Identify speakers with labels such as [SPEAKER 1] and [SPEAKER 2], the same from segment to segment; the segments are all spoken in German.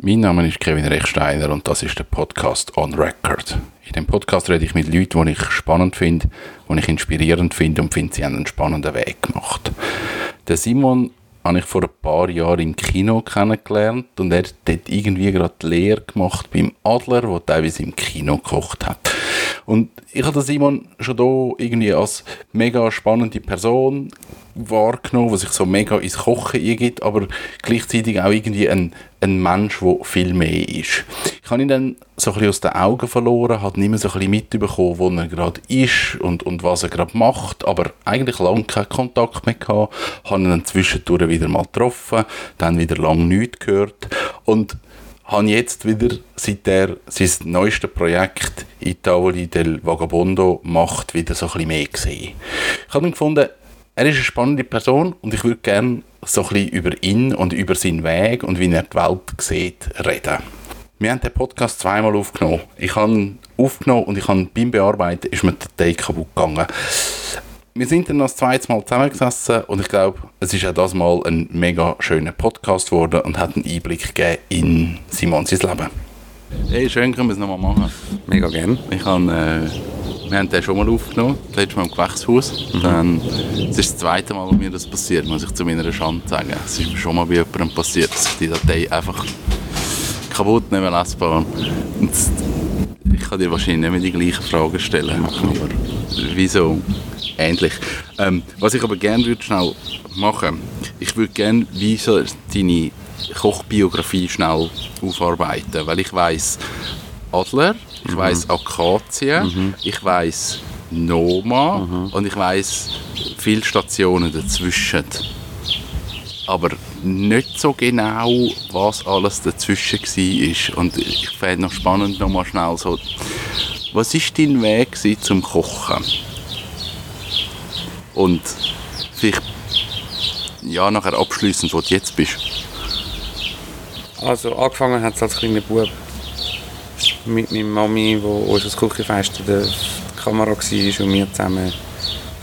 [SPEAKER 1] Mein Name ist Kevin Rechsteiner und das ist der Podcast On Record. In dem Podcast rede ich mit Leuten, die ich spannend finde, die ich inspirierend finde und finde, sie haben einen spannenden Weg gemacht. Der Simon habe ich vor ein paar Jahren im Kino kennengelernt und er hat dort irgendwie gerade die Lehre gemacht beim Adler, der teilweise im Kino gekocht hat. Und ich habe Simon schon da irgendwie als mega spannende Person wahrgenommen, was sich so mega ins Kochen eingibt, aber gleichzeitig auch irgendwie ein, ein Mensch, der viel mehr ist. Ich habe ihn dann so ein aus den Augen verloren, hat nicht mehr so ein mitbekommen, wo er gerade ist und, und was er gerade macht, aber eigentlich lange keinen Kontakt mehr gehabt, habe ihn dann zwischendurch wieder mal getroffen, dann wieder lange nichts gehört und habe jetzt wieder, seit er sein neuestes Projekt Itavoli del Vagabondo macht, wieder so ein bisschen mehr gesehen. Ich habe dann gefunden, er ist eine spannende Person und ich würde gerne so ein bisschen über ihn und über seinen Weg und wie er die Welt sieht, reden. Wir haben den Podcast zweimal aufgenommen. Ich habe ihn aufgenommen und ich habe beim Bearbeiten ist mir der Day kaputt gegangen. Wir sind dann das zweite Mal zusammengesessen und ich glaube, es ist auch das Mal ein mega schöner Podcast geworden und hat einen Einblick gegeben in Simons Leben. Hey, schön können wir es nochmal machen.
[SPEAKER 2] Mega gern.
[SPEAKER 1] Ich habe, äh, wir haben den schon mal aufgenommen, das letzte Mal im Gewächshaus. Mhm. Dann, es ist das zweite Mal, wo mir das passiert, muss ich zu meiner Schande sagen. Es ist mir schon mal bei jemandem passiert, dass ich die Datei einfach kaputt nicht mehr lesbar und Ich kann dir wahrscheinlich nicht mehr die gleichen Fragen stellen, aber wieso? Ähnlich. Ähm, was ich aber gerne würde schnell machen, ich würde gerne, wie so deine Kochbiografie schnell aufarbeiten, weil ich weiß Adler, ich mhm. weiß Akazie, mhm. ich weiß Noma mhm. und ich weiß viele Stationen dazwischen. Aber nicht so genau, was alles dazwischen war. Und ich fände noch spannend, noch mal schnell so, was war dein Weg zum Kochen? Und vielleicht ja, nachher abschließend, wo du jetzt bist.
[SPEAKER 2] Also angefangen hat es als kleiner Bub mit meiner Mami, wo unser Küchenfest in der Kamera war und wir zusammen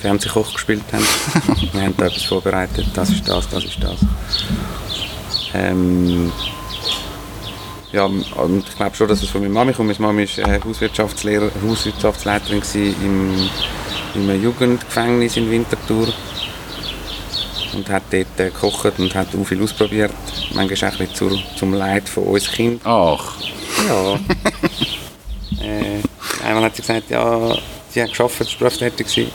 [SPEAKER 2] Fernsehkoch gespielt haben. wir haben da etwas vorbereitet, das ist das, das ist das. Ähm, ja, und ich glaube schon, dass es von meiner Mami kommt. Meine Mami war äh, Hauswirtschaftslehrer, Hauswirtschaftsleiterin im, in einem Jugendgefängnis in Winterthur und hat dort äh, gekocht und hat auch viel ausprobiert. Manchmal auch ein bisschen zum Leid von uns Kind.
[SPEAKER 1] Ach.
[SPEAKER 2] Ja. äh, einmal hat sie gesagt, ja, sie hat geschafft, sprachtätig gewesen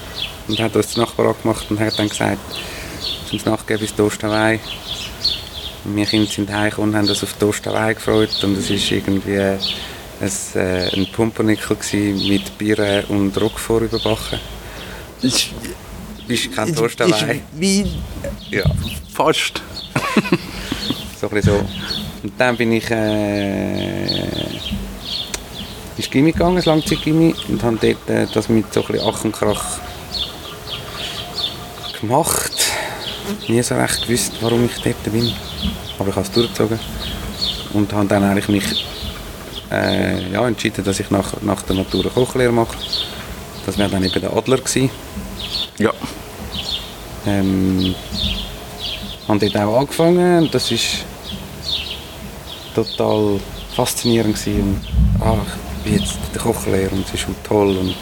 [SPEAKER 2] und hat uns den Nachbar angemacht und hat dann gesagt, zum Nachgeben ist Toastawei. Wir Kinder sind heimgekommen und haben uns auf Toastawei gefreut und es war irgendwie ein, äh, ein Pumpernickel mit Bier und Roquefort überbacken bist kein Toast dabei.
[SPEAKER 1] Wie? Ja. Fast.
[SPEAKER 2] so ein so. Und dann bin ich äh, ins Gimmi gegangen, das Langzeitgimmi, und habe dort äh, das mit so ein bisschen Ach und Krach gemacht. Nie so recht gewusst, warum ich dort bin. Aber ich habe es durchgezogen. Und habe dann eigentlich mich äh, ja, entschieden, dass ich nach, nach der Natur eine Kochlehre mache. Das wäre dann eben der Adler gewesen.
[SPEAKER 1] Ja.
[SPEAKER 2] Ähm, haben dort auch angefangen und das war total faszinierend gewesen. Und, ah, ich bin jetzt der Kochlehrer und es ist toll und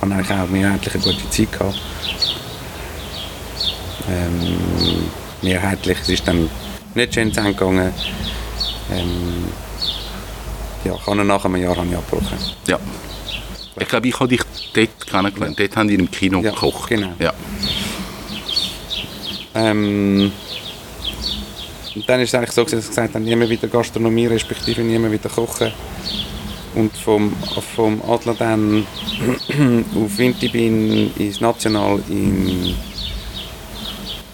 [SPEAKER 2] habe eigentlich auch mehrheitlich eine gute Zeit gehabt. Ähm, mehrheitlich, es ist dann nicht schön zu gegangen. Ähm, ja, kann nach einem Jahr habe ich abgebrochen.
[SPEAKER 1] Ja. Ich glaube, ich habe dich dort kennengelernt. Ja. Dort haben die im Kino
[SPEAKER 2] ja,
[SPEAKER 1] gekocht.
[SPEAKER 2] Genau.
[SPEAKER 1] Ja.
[SPEAKER 2] Ähm, und dann ist es eigentlich so, dass ich gesagt habe, nie mehr wieder Gastronomie, respektive nie mehr wieder kochen. Und vom, vom Adler dann auf Wintibin ins National in,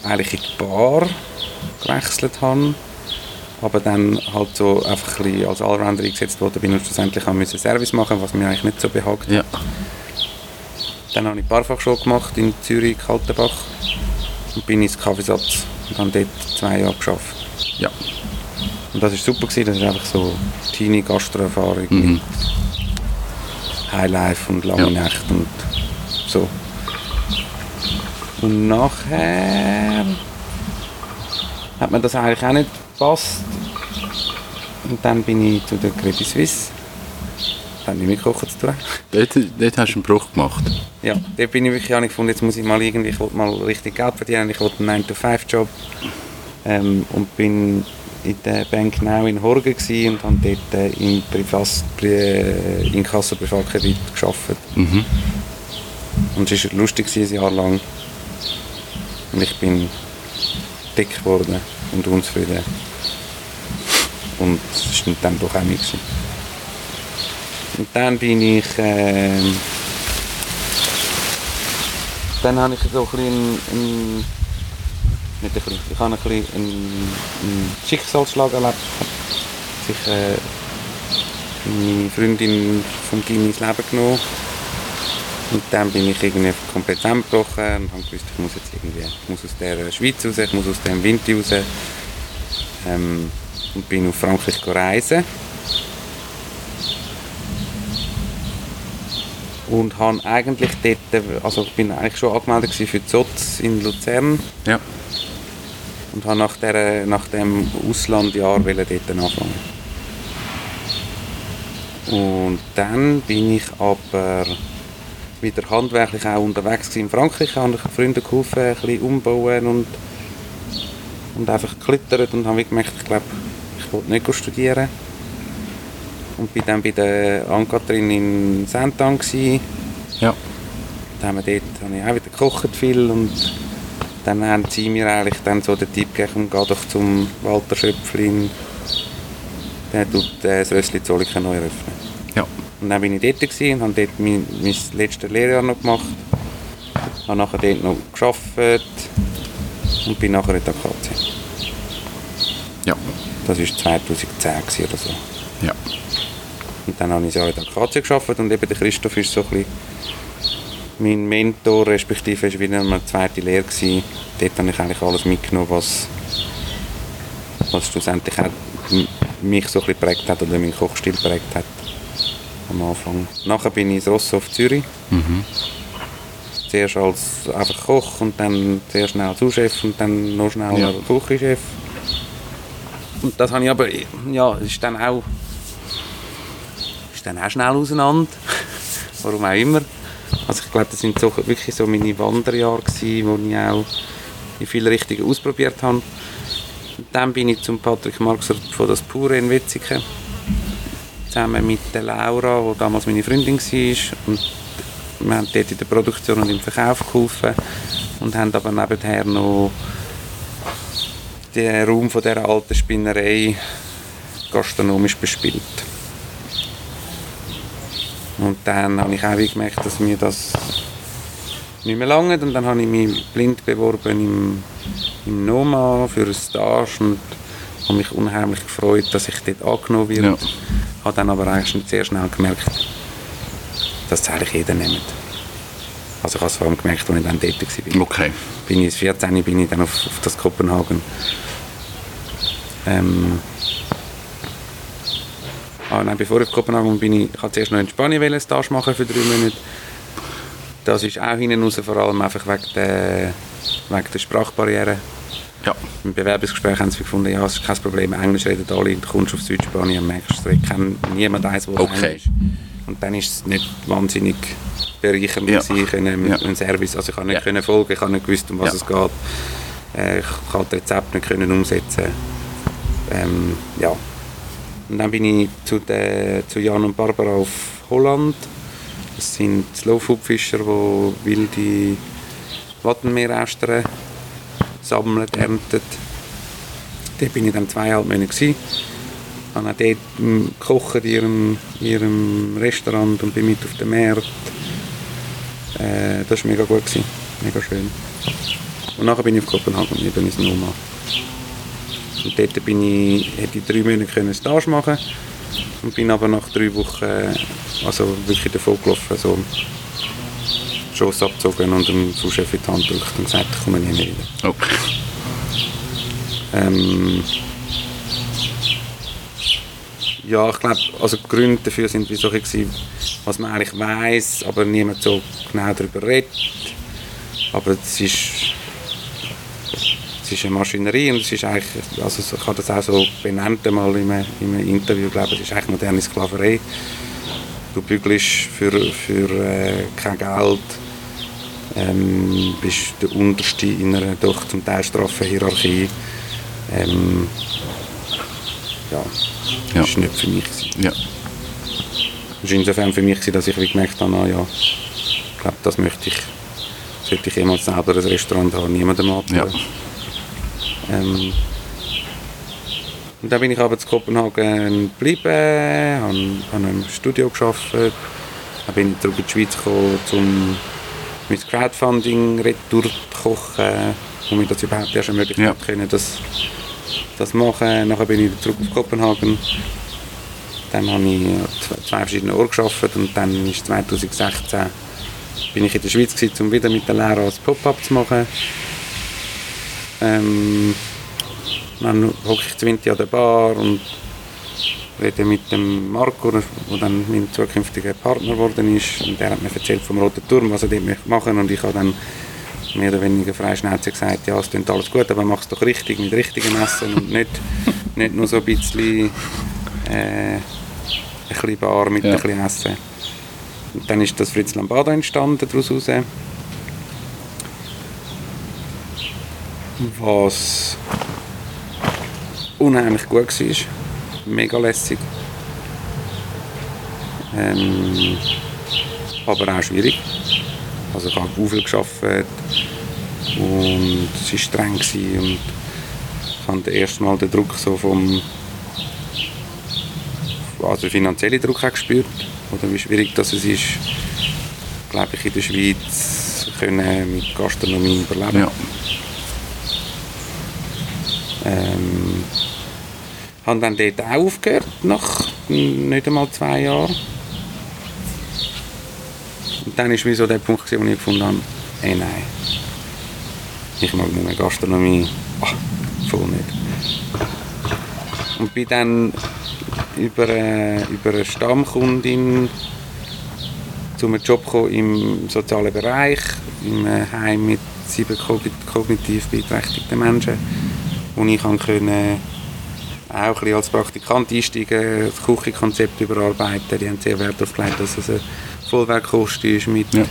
[SPEAKER 2] eigentlich in die Bar gewechselt habe. Aber dann halt so einfach ein als Allrounder eingesetzt worden bin und schlussendlich auch müssen Service machen, was mir eigentlich nicht so behagt.
[SPEAKER 1] Ja.
[SPEAKER 2] Dann habe ich Barfachschule gemacht in Zürich, Kaltenbach und bin ins Kaffeesatz und habe dort zwei Jahre geschafft.
[SPEAKER 1] Ja.
[SPEAKER 2] Und das war super, gewesen. das ist einfach so teenie Gastroerfahrung mhm. mit Highlife und lange ja. Nächte und so. Und nachher hat mir das eigentlich auch nicht gepasst. Und dann bin ich zu der Credit Suisse. Das hat nicht mit Kochen zu tun.
[SPEAKER 1] Dort, dort hast du einen Bruch gemacht.
[SPEAKER 2] Ja, dort bin ich wirklich an gefunden, jetzt muss ich mal irgendwie, ich mal richtig Geld verdienen, ich wollte einen 9-to-5-Job. Ähm, und bin in der Bank Now in Horgen und habe dort äh, im Privat, Pri, äh, Inkasso Privatkredit gearbeitet.
[SPEAKER 1] Mhm.
[SPEAKER 2] Und es war lustig ein Jahr lang. Und ich bin dick geworden und unzufrieden. Und es war dann doch auch nicht. Gewesen. Und dann bin ich... ähm, dann habe ich so ein bisschen einen nicht ein bisschen, ich habe ein bisschen einen, einen Schicksalsschlag erlebt. Sich äh, meine Freundin vom Gimmi ins Leben genommen. Und dann bin ich irgendwie komplett zusammengebrochen und habe gewusst, ich muss jetzt irgendwie, ich muss aus der Schweiz raus, ich muss aus dem Winter raus. Ähm, und bin auf Frankreich reisen. Und habe eigentlich dort, also ich bin eigentlich schon angemeldet für die SOZ in Luzern
[SPEAKER 1] Ja.
[SPEAKER 2] und habe nach, der, nach dem Auslandjahr dort anfangen. Und dann bin ich aber wieder handwerklich auch unterwegs in Frankreich, habe ich Freunde geholfen, ein bisschen umbauen und, und einfach geklettert und habe gemerkt, ich glaube, ich wollte nicht studieren. Und bin dann bei der Ann-Kathrin in gewesen.
[SPEAKER 1] Ja.
[SPEAKER 2] Dann haben wir dort habe ich auch wieder gekocht viel und dann haben sie mir eigentlich dann so den Tipp gegeben, geh doch zum Walter Schöpflin, der tut äh, das Rössli Zolliken neu eröffnen.
[SPEAKER 1] Ja.
[SPEAKER 2] Und dann bin ich dort und habe dort mein, mein letztes Lehrjahr noch gemacht. Habe nachher dort noch gearbeitet und bin nachher in der KC. Das war 2010 gewesen oder so.
[SPEAKER 1] Ja.
[SPEAKER 2] Und dann habe ich ein Jahr in der KC gearbeitet und eben der Christoph ist so ein bisschen mein Mentor, respektive ist wieder eine zweite Lehre gewesen. Dort habe ich eigentlich alles mitgenommen, was, was schlussendlich auch mich so ein bisschen geprägt hat oder meinen Kochstil geprägt hat am Anfang. Nachher bin ich ins Rosso auf Zürich.
[SPEAKER 1] Mhm.
[SPEAKER 2] Zuerst als einfach Koch und dann sehr schnell als Sous-Chef und dann noch schnell
[SPEAKER 1] Ja.
[SPEAKER 2] Küchenchef. Und das habe ich aber, ja, ist dann auch, ist dann auch schnell auseinander. Warum auch immer. Also ich glaube, das sind so, wirklich so meine Wanderjahre gewesen, wo ich auch in viele Richtungen ausprobiert habe. Und dann bin ich zum Patrick Marxer von das Pure in Wetzikon. Zusammen mit der Laura, die damals meine Freundin war. Und wir haben dort in der Produktion und im Verkauf geholfen und haben aber nebenher noch den Raum von dieser alten Spinnerei gastronomisch bespielt. Und dann habe ich auch gemerkt, dass mir das nicht mehr lange und dann habe ich mich blind beworben im, im Noma für ein Stage und habe mich unheimlich gefreut, dass ich dort angenommen werde.
[SPEAKER 1] Ja.
[SPEAKER 2] Habe dann aber eigentlich schon sehr schnell gemerkt, dass es eigentlich jeder nimmt. Also ich habe es vor allem gemerkt, als ich dann dort war.
[SPEAKER 1] Okay.
[SPEAKER 2] Bin ich 14 bin ich dann auf, auf das Kopenhagen. Ähm, ah, nein, bevor ich auf Kopenhagen bin, ich, ich zuerst noch in Spanien einen Stage machen für drei Monate. Das ist auch hinten raus, vor allem einfach wegen der, wegen der Sprachbarriere.
[SPEAKER 1] Ja.
[SPEAKER 2] Im Bewerbungsgespräch haben sie gefunden, ja, es ist kein Problem, Englisch reden alle, du kommst auf Südspanien merkst, ich kenne niemand eins, der
[SPEAKER 1] Okay.
[SPEAKER 2] Englisch Und dann ist es nicht wahnsinnig bereichernd
[SPEAKER 1] Ja.
[SPEAKER 2] gewesen, können,
[SPEAKER 1] Ja.
[SPEAKER 2] einen Service, also ich habe nicht
[SPEAKER 1] Ja.
[SPEAKER 2] können folgen, ich habe nicht gewusst, um was es geht. Äh, ich habe das Rezept nicht können umsetzen. Ähm, ja. Und dann bin ich zu, der, zu Jan und Barbara auf Holland. Das sind Slowfood-Fischer, die wilde Wattenmeerästern sammeln, ernten. Dort bin ich dann zweieinhalb Monate. Gewesen. Habe auch dort gekocht in ihrem, in ihrem Restaurant und bin mit auf dem Markt. Äh, das war mega gut, gewesen. mega schön. Und nachher bin ich auf Kopenhagen, eben ins Noma. Und dort bin ich, hätte ich drei Monate können Stage machen und bin aber nach drei Wochen also wirklich davon gelaufen, also Schoss abgezogen und dem Sous-Chef in die Hand gedrückt und gesagt, ich komme nie mehr wieder.
[SPEAKER 1] Okay.
[SPEAKER 2] Ähm, ja, ich glaube, also die Gründe dafür sind wie so bisschen, was man eigentlich weiß, aber niemand so genau darüber redet. Aber es ist, es ist eine Maschinerie und es ist eigentlich, also ich habe das auch so benannt einmal in einem, in einem Interview, glaube es ist eigentlich moderne Sklaverei. Du bügelst für, für äh, kein Geld, ähm, bist der Unterste in einer doch zum Teil straffen Hierarchie. Ähm, ja,
[SPEAKER 1] Ja.
[SPEAKER 2] das war nicht für mich. gewesen.
[SPEAKER 1] Ja.
[SPEAKER 2] Es war insofern für mich, gewesen, dass ich gemerkt habe, ah, ja, ich glaube, das möchte ich, sollte ich jemals selber ein Restaurant haben, niemandem antun.
[SPEAKER 1] Ja.
[SPEAKER 2] Ähm, und dann bin ich aber zu Kopenhagen geblieben, habe, habe im Studio gearbeitet, dann bin ich zurück in die Schweiz gekommen, um mit Crowdfunding retour zu kochen, um mir das überhaupt erst ermöglichen
[SPEAKER 1] Ja.
[SPEAKER 2] zu können, das, das machen. Nachher bin ich wieder zurück auf Kopenhagen. Dann habe ich an zwei, verschiedene Orte gearbeitet und dann ist 2016 bin ich in der Schweiz gewesen, um wieder mit der Lehrer ein Pop-up zu machen. Ähm, dann hocke ich 20 an der Bar und rede mit dem Marco, der dann mein zukünftiger Partner geworden ist. Und der hat mir erzählt vom Roten Turm, was er dort möchte machen Und ich habe dann mehr oder weniger freischnauze gesagt, ja, es klingt alles gut, aber mach es doch richtig, mit richtigem Essen und nicht, nicht nur so ein bisschen, äh, ein bisschen Bar mit
[SPEAKER 1] Ja.
[SPEAKER 2] ein bisschen Essen. Und dann ist das Fritz Lambada entstanden daraus raus. Was unheimlich gut war. Mega lässig. Ähm, aber auch schwierig. Also ich habe viel gearbeitet und es war streng und ich habe das erste Mal den Druck so vom also finanziellen Druck auch gespürt oder wie schwierig das es ist, glaube ich, in der Schweiz können mit Gastronomie überleben.
[SPEAKER 1] Ja.
[SPEAKER 2] Ähm, habe dann dort auch aufgehört, nach nicht einmal zwei Jahren. Und dann war wie so der Punkt, wo ich gefunden habe, ey nein, ich mag mehr Gastronomie, ah, voll nicht. Und bin dann über, äh, über eine Stammkundin zu einem Job im sozialen Bereich, im äh, Heim mit sieben kogn- kognitiv beeinträchtigten Menschen, wo ich können, auch ein als Praktikant einsteigen, das Küchenkonzept überarbeiten. Die haben sehr Wert darauf gelegt, dass es eine Vollwertkost ist mit,
[SPEAKER 1] Ja.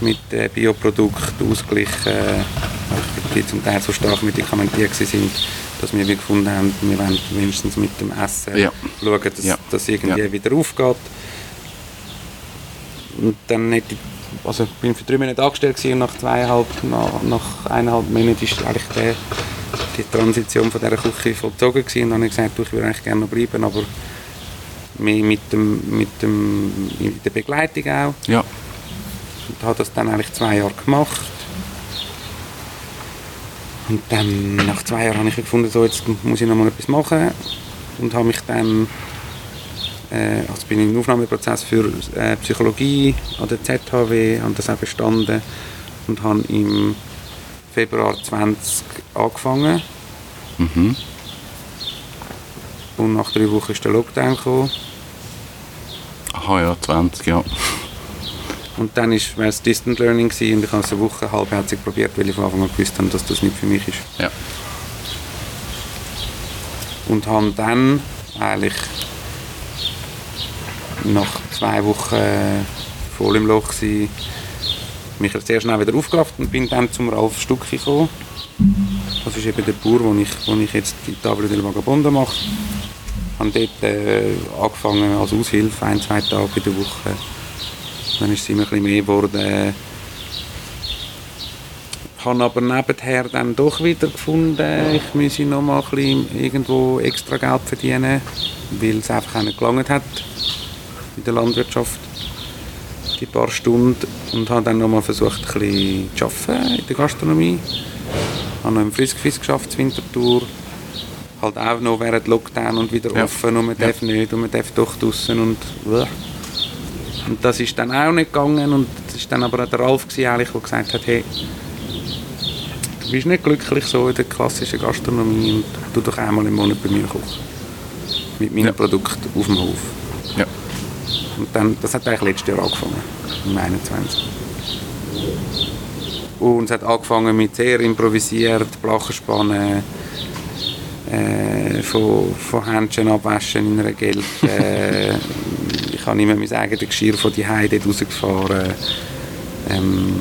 [SPEAKER 2] mit äh, Bioprodukten ausgeglichen, äh, die zum Teil so stark medikamentiert sind, dass wir gefunden haben, wir wollen wenigstens mit dem Essen
[SPEAKER 1] Ja.
[SPEAKER 2] schauen, dass
[SPEAKER 1] Ja.
[SPEAKER 2] das irgendwie
[SPEAKER 1] Ja.
[SPEAKER 2] wieder aufgeht. Und dann hätte ich, also ich bin für drei Monate angestellt gewesen und nach zweieinhalb, nach, nach eineinhalb Monaten ist eigentlich der, die Transition von dieser Küche vollzogen gewesen. und dann habe ich gesagt, du, ich würde eigentlich gerne noch bleiben, aber mehr mit, dem, mit dem, in der Begleitung auch.
[SPEAKER 1] Ja.
[SPEAKER 2] Und habe das dann eigentlich zwei Jahre gemacht. Und dann, nach zwei Jahren, habe ich gefunden, so, jetzt muss ich noch mal etwas machen. Und habe mich dann, äh, also bin ich im Aufnahmeprozess für äh, Psychologie an der ZHW, habe das auch bestanden und habe im Februar 20 angefangen.
[SPEAKER 1] Mhm.
[SPEAKER 2] Und nach drei Wochen ist der Lockdown gekommen.
[SPEAKER 1] Aha, ja, 20, ja.
[SPEAKER 2] Und dann war es Distant Learning gewesen und ich habe es eine Woche halbherzig probiert, weil ich von Anfang an gewusst habe, dass das nicht für mich ist.
[SPEAKER 1] Ja.
[SPEAKER 2] Und habe dann eigentlich nach zwei Wochen voll im Loch gewesen, mich sehr schnell wieder aufgerafft und bin dann zum Ralf Stucki gekommen. Das ist eben der Bauer, wo ich, wo ich jetzt die Table del Vagabondo mache. Habe dort äh, angefangen als Aushilfe, ein, zwei Tage in der Woche. Dann ist es immer ein bisschen mehr geworden. Ich habe aber nebenher dann doch wieder gefunden, ich müsse noch mal ein bisschen irgendwo extra Geld verdienen, weil es einfach auch nicht gelangt hat in der Landwirtschaft, die paar Stunden. Und habe dann noch mal versucht, ein bisschen zu arbeiten in der Gastronomie. Ich habe noch im Friskfisk geschafft, in Winterthur. Halt auch noch während Lockdown und wieder
[SPEAKER 1] Ja.
[SPEAKER 2] offen und man
[SPEAKER 1] Ja.
[SPEAKER 2] darf nicht und man darf doch draussen und bleh. Und das ist dann auch nicht gegangen und das ist dann aber auch der Ralf gewesen, eigentlich, der gesagt hat, hey, du bist nicht glücklich so in der klassischen Gastronomie und tu doch einmal im Monat bei mir kochen. Mit meinen
[SPEAKER 1] Ja.
[SPEAKER 2] Produkten auf dem Hof.
[SPEAKER 1] Ja.
[SPEAKER 2] Und dann, das hat eigentlich letztes Jahr angefangen, im 21. Und es hat angefangen mit sehr improvisiert, Blachenspannen, äh, von, von Händchen abwaschen in einer Geld. Äh, ich habe immer mein eigenes Geschirr von die Heide rausgefahren. Ähm,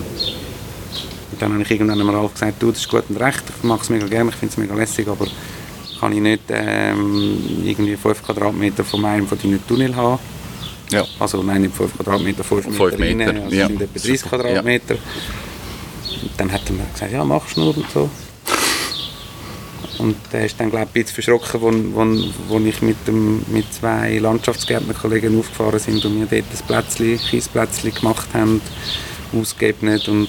[SPEAKER 2] dann habe ich irgendwann mal Ralf gesagt, du, das ist gut und recht, ich mache es mega gerne, ich finde es mega lässig, aber kann ich nicht ähm, irgendwie 5 Quadratmeter von meinem von deinen Tunnel haben.
[SPEAKER 1] Ja.
[SPEAKER 2] Also nein, nicht 5 Quadratmeter, 5
[SPEAKER 1] Fünf
[SPEAKER 2] Meter,
[SPEAKER 1] Meter,
[SPEAKER 2] rein, also
[SPEAKER 1] ja.
[SPEAKER 2] sind etwa 30
[SPEAKER 1] Super,
[SPEAKER 2] Quadratmeter. Und dann hat er mir gesagt, ja, machst du nur und so. Und er ist dann, glaube ich, ein bisschen verschrocken, wo, wo, wo ich mit, dem, mit zwei Landschaftsgärtnerkollegen aufgefahren sind und mir dort ein Plätzchen, Kiesplätzchen gemacht haben, ausgeebnet und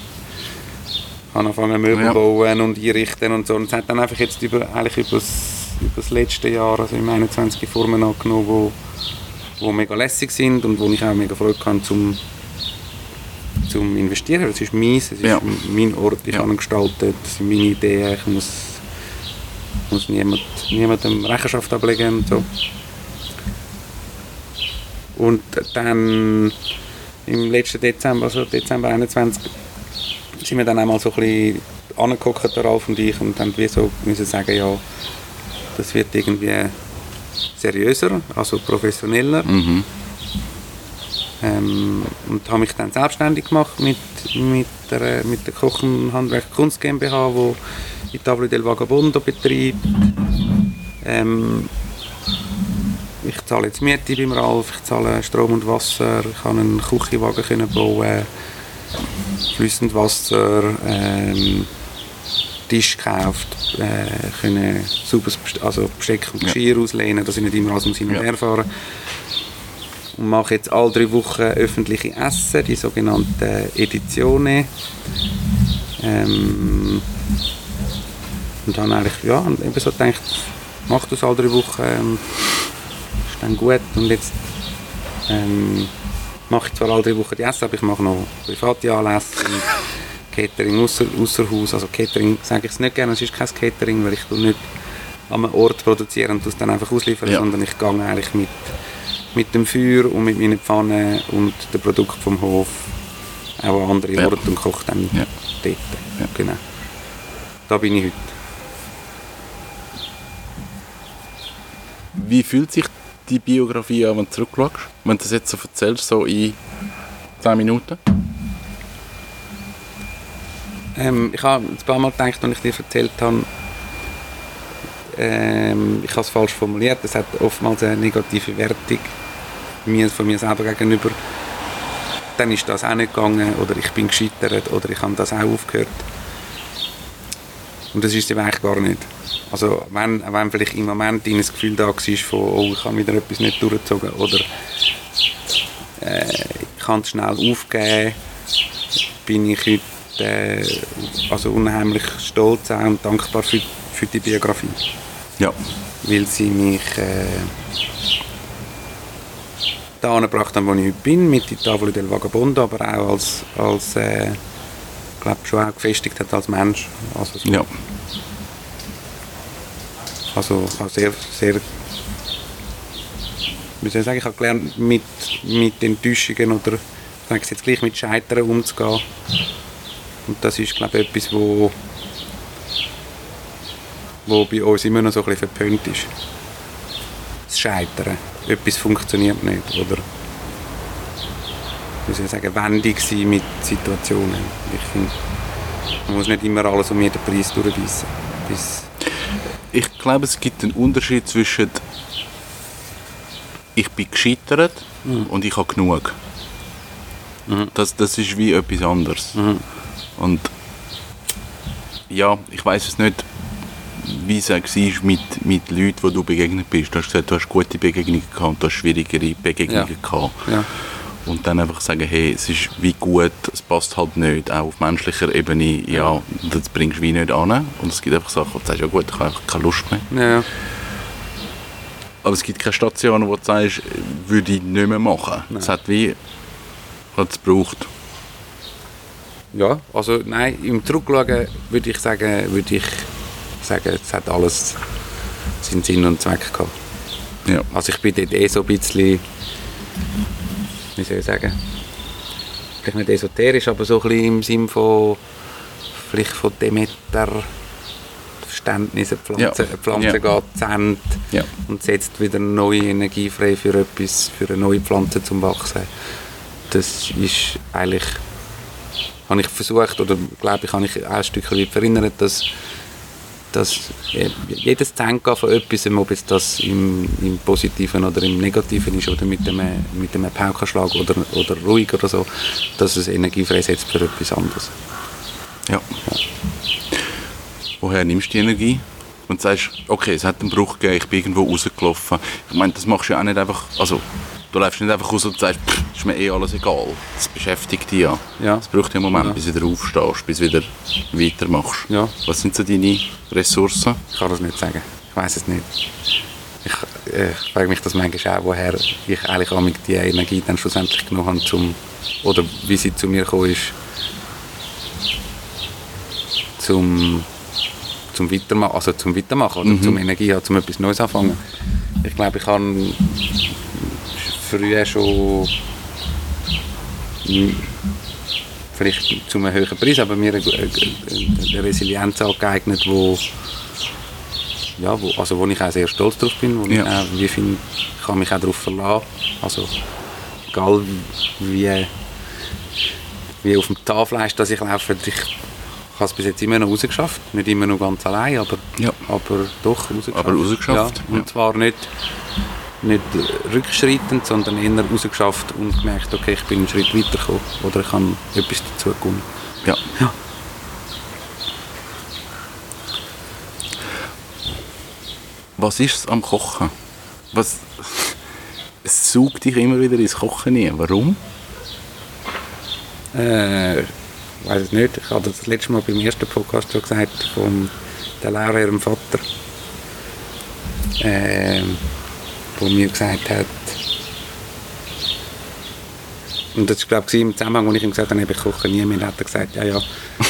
[SPEAKER 2] habe angefangen Möbel
[SPEAKER 1] Ja.
[SPEAKER 2] bauen und einrichten und so. Und es hat dann einfach jetzt über, eigentlich über das, über das letzte Jahr, also im 21 Formen angenommen, wo, wo mega lässig sind und wo ich auch mega Freude hatte zum, zum Investieren. Es ist meins, es ist
[SPEAKER 1] Ja.
[SPEAKER 2] mein Ort, ich
[SPEAKER 1] Ja.
[SPEAKER 2] habe ihn gestaltet, das sind meine Ideen, ich muss, muss niemand, niemandem Rechenschaft ablegen und so. Und dann im letzten Dezember, also Dezember 21, sind wir dann einmal so ein bisschen angeguckt, der Ralf und ich, und haben wie so müssen sagen, ja, das wird irgendwie seriöser, also professioneller.
[SPEAKER 1] Mhm.
[SPEAKER 2] Ähm, und habe mich dann selbstständig gemacht mit, mit der, mit der Koch- und Handwerk Kunst GmbH, wo die Tavolo del Vagabondo betreibt. Ähm, ich zahle jetzt Miete beim Ralf, ich zahle Strom und Wasser, ich kann einen Küchenwagen können bauen, fließend Wasser, ähm, Tisch gekauft, äh, können sauberes Best also Besteck und
[SPEAKER 1] Ja.
[SPEAKER 2] Geschirr auslehnen, dass ich nicht immer alles um hin und
[SPEAKER 1] Ja.
[SPEAKER 2] her fahre und mache jetzt alle drei Wochen öffentliche Essen, die sogenannten Editionen. Ähm, und habe eigentlich ja, und eben so gedacht, mach das alle drei Wochen, ähm, ist dann gut. Und jetzt ähm, mache ich zwar alle drei Wochen die Essen, aber ich mache noch private Anlässe und Catering ausser, ausser Haus. Also Catering sage ich es nicht gerne, es ist kein Catering, weil ich nicht an einem Ort produzieren und das dann einfach ausliefern,
[SPEAKER 1] Ja.
[SPEAKER 2] sondern ich gehe eigentlich mit mit dem Feuer und mit meinen Pfannen und dem Produkt vom Hof auch an andere
[SPEAKER 1] Ja.
[SPEAKER 2] Orte und koche dann
[SPEAKER 1] Ja.
[SPEAKER 2] dort. Genau. Da bin ich heute.
[SPEAKER 1] Wie fühlt sich die Biografie an, wenn du zurückschaust? Wenn du das jetzt so erzählst, so in 10 Minuten?
[SPEAKER 2] Ähm, ich habe ein paar Mal gedacht, als ich dir erzählt habe, ähm, ich habe es falsch formuliert. Es hat oftmals eine negative Wertung von mir selber gegenüber. Dann ist das auch nicht gegangen oder ich bin gescheitert oder ich habe das auch aufgehört. Und das ist es eigentlich gar nicht. Also wenn, wenn vielleicht im Moment ein Gefühl da war von oh, ich habe wieder etwas nicht durchgezogen oder äh, ich kann es schnell aufgeben, bin ich heute äh, also unheimlich stolz und dankbar für, für die Biografie,
[SPEAKER 1] Ja.
[SPEAKER 2] weil sie mich äh, da gebracht haben, wo ich heute bin, mit der Tavolo del Vagabondo, aber auch als, als äh, glaub, schon auch gefestigt hat als Mensch. Also, so,
[SPEAKER 1] Ja.
[SPEAKER 2] Also sehr, sehr wie soll ich sagen, ich habe gelernt, mit, mit Enttäuschungen oder ich sage es jetzt gleich, mit Scheitern umzugehen. Und das ist, glaube ich, etwas, wo, wo bei uns immer noch so ein bisschen verpönt ist. Das Scheitern. Etwas funktioniert nicht. Oder wie soll sagen, wendig sein mit Situationen. Ich finde, man muss nicht immer alles um jeden Preis durchbeissen. Das,
[SPEAKER 1] Ich glaube, es gibt einen Unterschied zwischen ich bin gescheitert und ich habe genug. Das, das ist wie etwas anderes. Und ja, ich weiß es nicht, wie es war mit, mit Leuten, die du begegnet bist. Du hast gesagt, du hast gute Begegnungen gehabt und du hast schwierigere Begegnungen
[SPEAKER 2] Ja.
[SPEAKER 1] gehabt.
[SPEAKER 2] ja.
[SPEAKER 1] Und dann einfach sagen, hey, es ist wie gut, es passt halt nicht. Auch auf menschlicher Ebene, ja, das bringst du wie nicht an. Und es gibt einfach Sachen, wo du sagst, ja gut, ich habe einfach keine Lust mehr.
[SPEAKER 2] Ja,
[SPEAKER 1] Aber es gibt keine Stationen, wo du sagst, würde ich nicht mehr machen. Es hat wie, hat es gebraucht.
[SPEAKER 2] ja, also nein, im Zurückschauen würde ich sagen, würde ich sagen, es hat alles seinen Sinn und Zweck gehabt.
[SPEAKER 1] Ja.
[SPEAKER 2] Also ich bin dort eh so ein bisschen, wie soll ich sagen, vielleicht nicht esoterisch, aber so ein bisschen im Sinn von, vielleicht von Demeter Verständnis, eine Pflanze,
[SPEAKER 1] Ja.
[SPEAKER 2] eine Pflanze
[SPEAKER 1] Ja.
[SPEAKER 2] geht zu Ende
[SPEAKER 1] Ja.
[SPEAKER 2] und setzt wieder neue Energie frei für etwas, für eine neue Pflanze zum Wachsen. Das ist eigentlich, habe ich versucht, oder glaube ich, habe ich auch ein Stück weit verinnert, dass, dass äh, jedes Zenka von etwas, ob es das im, im Positiven oder im Negativen ist, oder mit einem, mit einem Paukenschlag oder, oder ruhig oder so, dass es Energie freisetzt für etwas anderes.
[SPEAKER 1] Ja. Woher nimmst du die Energie? Und sagst, okay, es hat einen Bruch gegeben, ich bin irgendwo rausgelaufen. Ich meine, das machst du ja auch nicht einfach, also du läufst nicht einfach raus und sagst, pff, ist mir eh alles egal. Das beschäftigt dich ja.
[SPEAKER 2] Ja.
[SPEAKER 1] Es braucht ja einen Moment,
[SPEAKER 2] Ja.
[SPEAKER 1] bis du wieder aufstehst, bis du wieder weitermachst.
[SPEAKER 2] Ja.
[SPEAKER 1] Was sind so deine Ressourcen?
[SPEAKER 2] Ich kann das nicht sagen. Ich weiß es nicht. Ich, äh, ich frage mich das manchmal auch, woher ich eigentlich auch mit die Energie dann schlussendlich genommen habe, zum, oder wie sie zu mir gekommen ist, zum, zum Weitermachen, also zum Weitermachen oder zum Energie haben, zum etwas Neues anfangen. Ich glaube, ich habe früher schon mm, vielleicht zu einem höheren Preis, aber mir eine, Resilienz angeeignet, wo ja, wo, also wo ich auch sehr stolz drauf bin, wo
[SPEAKER 1] Ja.
[SPEAKER 2] ich, auch, wie viel, ich kann mich auch darauf verlassen. Also egal wie, wie auf dem Tafelfleisch, dass ich laufe, ich habe es bis jetzt immer noch rausgeschafft. Nicht immer noch ganz allein, aber,
[SPEAKER 1] Ja.
[SPEAKER 2] aber doch rausgeschafft.
[SPEAKER 1] Aber rausgeschafft,
[SPEAKER 2] Ja, und zwar nicht, nicht rückschreitend, sondern eher rausgeschafft und gemerkt, okay, ich bin einen Schritt weitergekommen oder ich kann etwas dazu kommen.
[SPEAKER 1] Ja.
[SPEAKER 2] Ja.
[SPEAKER 1] Was ist es am Kochen? Was, es saugt dich immer wieder ins Kochen rein. Warum?
[SPEAKER 2] Äh, ich weiß es nicht. Ich habe das letzte Mal beim ersten Podcast schon gesagt, von der Laura, ihrem Vater, ähm, wo mir gesagt hat, und das war glaube ich im Zusammenhang, wo ich ihm gesagt habe, ich koche nie mehr, hat er gesagt, ja, ja,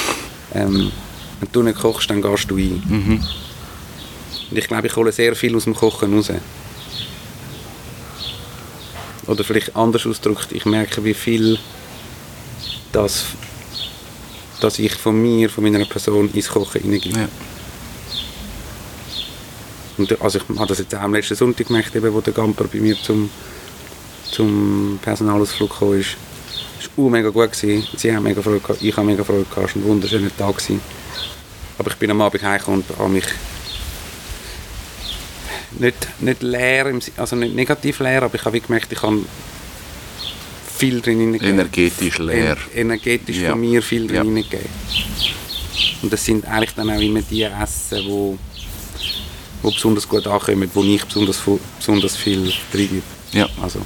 [SPEAKER 2] ähm, wenn du nicht kochst, dann gehst du ein. Und ich glaube, ich hole sehr viel aus dem Kochen raus. Oder vielleicht anders ausgedrückt, ich merke, wie viel dass, dass ich von mir, von meiner Person ins Kochen hineingebe.
[SPEAKER 1] Ja.
[SPEAKER 2] Und also ich habe das jetzt auch am letzten Sonntag gemerkt, eben, wo der Gamper bei mir zum, zum Personalausflug gekommen ist. Es war mega gut. Gewesen. Sie haben mega Freude gehabt, ich habe mega Freude gehabt. Es war ein wunderschöner Tag. Gewesen. Aber ich bin am Abend heimgekommen und habe mich nicht, nicht leer, also nicht negativ leer, aber ich habe gemerkt, ich habe viel drin hineingegeben.
[SPEAKER 1] Energetisch leer.
[SPEAKER 2] En energetisch
[SPEAKER 1] Ja.
[SPEAKER 2] von mir viel drin
[SPEAKER 1] Ja.
[SPEAKER 2] hineingegeben. Und das sind eigentlich dann auch immer die Essen, wo, wo besonders gut ankommen, wo ich besonders, besonders viel reingebe.
[SPEAKER 1] Ja.
[SPEAKER 2] Also.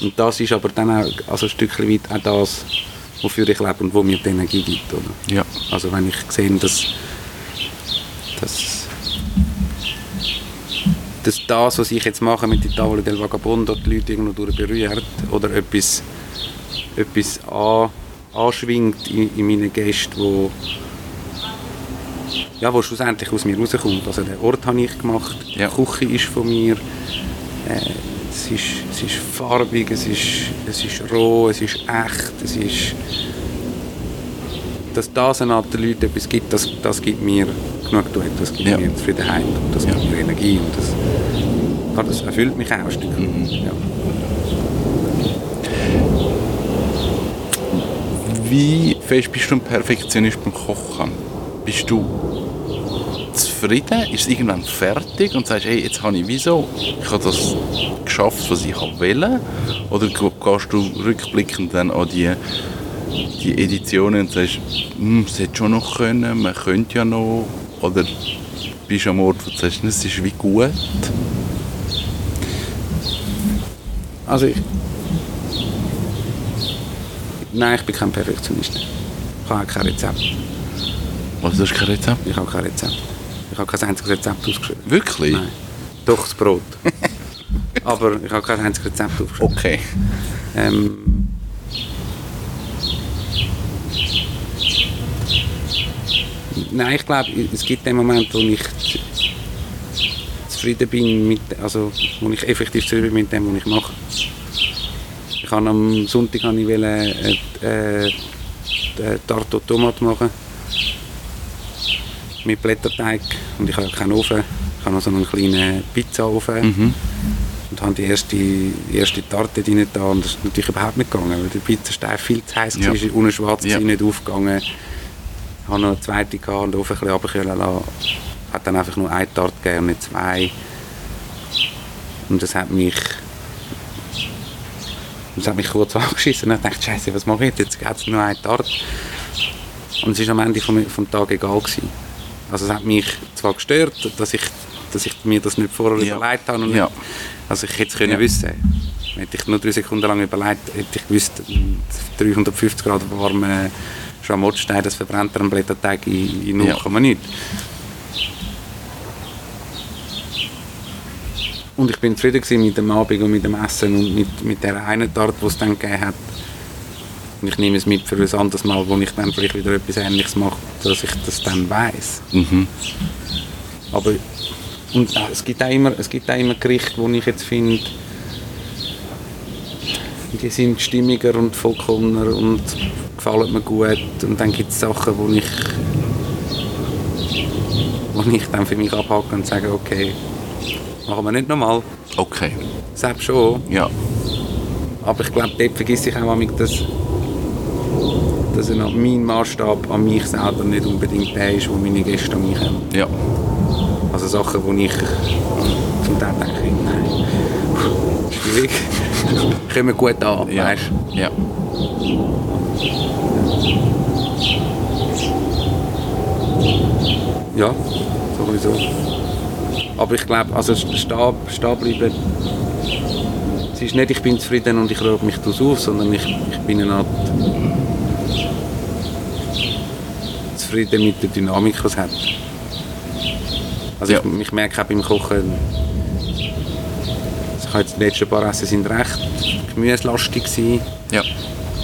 [SPEAKER 2] Und das ist aber dann auch also ein Stückchen weit auch das, wofür ich lebe und wo mir die Energie gibt. Oder?
[SPEAKER 1] Ja.
[SPEAKER 2] Also wenn ich sehe, dass, dass, dass das, was ich jetzt mache mit der Tavola del Vagabondo, die Leute irgendwo durch berührt oder etwas, etwas an, anschwingt in, in meinen Gästen, wo, ja, wo schlussendlich aus mir rauskommt. Also den Ort habe ich gemacht,
[SPEAKER 1] Ja.
[SPEAKER 2] die Küche ist von mir, äh, es, ist, es ist farbig, es ist, es ist roh, es ist echt, es ist dass das an den Leuten etwas gibt, das, das gibt mir Genugtuung, das gibt
[SPEAKER 1] Ja.
[SPEAKER 2] mir Zufriedenheit und das
[SPEAKER 1] Ja.
[SPEAKER 2] gibt mir Energie und das, ja, das erfüllt mich auch ein Stück.
[SPEAKER 1] Mhm.
[SPEAKER 2] Ja.
[SPEAKER 1] Wie fest bist du ein Perfektionist beim Kochen? Bist du zufrieden? Ist es irgendwann fertig und sagst, hey, jetzt habe ich wieso? Ich habe das geschafft, was ich wollte? Oder ge- gehst du rückblickend dann an die, die Editionen und sagst, hm, es hätte schon noch können, man könnte ja noch? Oder bist du am Ort, wo du sagst, es ist wie gut?
[SPEAKER 2] Also ich, nein, ich bin kein Perfektionist. Ich habe kein Rezept.
[SPEAKER 1] Also das ist kein Rezept?
[SPEAKER 2] Ich habe kein Rezept. Ich habe kein einziges Rezept ausgeschrieben.
[SPEAKER 1] Wirklich?
[SPEAKER 2] Nein. Doch, das Brot. Aber ich habe kein einziges Rezept aufgeschrieben.
[SPEAKER 1] Okay.
[SPEAKER 2] Ähm, nein, ich glaube, es gibt den Moment, wo ich zufrieden bin mit, also wo ich effektiv zufrieden bin mit dem, was ich mache. Ich habe am Sonntag habe ich wollte, äh, äh, äh, Tarte Tomat machen. Mit Blätterteig. Und ich habe keinen Ofen. Ich habe noch so einen kleinen Pizzaofen.
[SPEAKER 1] Mhm.
[SPEAKER 2] Und habe die erste, die erste Tarte drin da und das ist natürlich überhaupt nicht gegangen, weil der Pizzasteig viel zu heiß
[SPEAKER 1] Ja.
[SPEAKER 2] war, unten schwarz
[SPEAKER 1] Ja.
[SPEAKER 2] nicht aufgegangen. Ich habe noch eine zweite gehabt und den Ofen ein bisschen lassen. Hat dann einfach nur eine Tarte gegeben und nicht zwei. Und das hat mich das hat mich kurz angeschissen und ich dachte, Scheiße, was mache ich jetzt? Jetzt gibt es nur eine Tarte. Und es war am Ende vom, vom Tag egal. Gewesen. Also es hat mich zwar gestört, dass ich, dass ich mir das nicht vorher
[SPEAKER 1] Ja.
[SPEAKER 2] überlegt habe. Und
[SPEAKER 1] Ja.
[SPEAKER 2] also ich hätte es können
[SPEAKER 1] Ja.
[SPEAKER 2] wissen. Hätte ich nur drei Sekunden lang überlegt, hätte ich gewusst, 350 Grad warmen Schamottstein, das verbrennt einen Blätterteig in, in 0,
[SPEAKER 1] Ja.
[SPEAKER 2] nichts. Und ich bin zufrieden mit dem Abend und mit dem Essen und mit, mit der einen Tarte, die es dann gegeben hat. Und ich nehme es mit für ein anderes Mal, wo ich dann vielleicht wieder etwas Ähnliches mache, dass ich das dann weiß.
[SPEAKER 1] Mhm.
[SPEAKER 2] Aber und, äh, es, gibt auch immer, es gibt auch immer Gerichte, wo ich jetzt finde, die sind stimmiger und vollkommener und gefallen mir gut. Und dann gibt es Sachen, wo ich, wo ich dann für mich abhake und sage, okay, machen wir nicht nochmal.
[SPEAKER 1] Okay.
[SPEAKER 2] Selbst schon.
[SPEAKER 1] Ja.
[SPEAKER 2] Aber ich glaube, dort vergesse ich auch dass, dass er mein Maßstab an mich selber nicht unbedingt der ist, wo meine Gäste an mich haben.
[SPEAKER 1] Ja.
[SPEAKER 2] Also Sachen, wo ich zum Teil denke, nein, schwierig, kommen gut an,
[SPEAKER 1] Ja.
[SPEAKER 2] weißt
[SPEAKER 1] Ja.
[SPEAKER 2] Ja, sowieso. Aber ich glaube, also stehen, stehen bleiben, es ist nicht, ich bin zufrieden und ich rühre mich daraus auf, sondern ich, ich bin eine Art zufrieden mit der Dynamik, die es hat. Also
[SPEAKER 1] Ja.
[SPEAKER 2] ich, ich merke auch beim Kochen, also ich habe jetzt die letzten paar Essen sind recht gemüselastig gewesen.
[SPEAKER 1] Ja.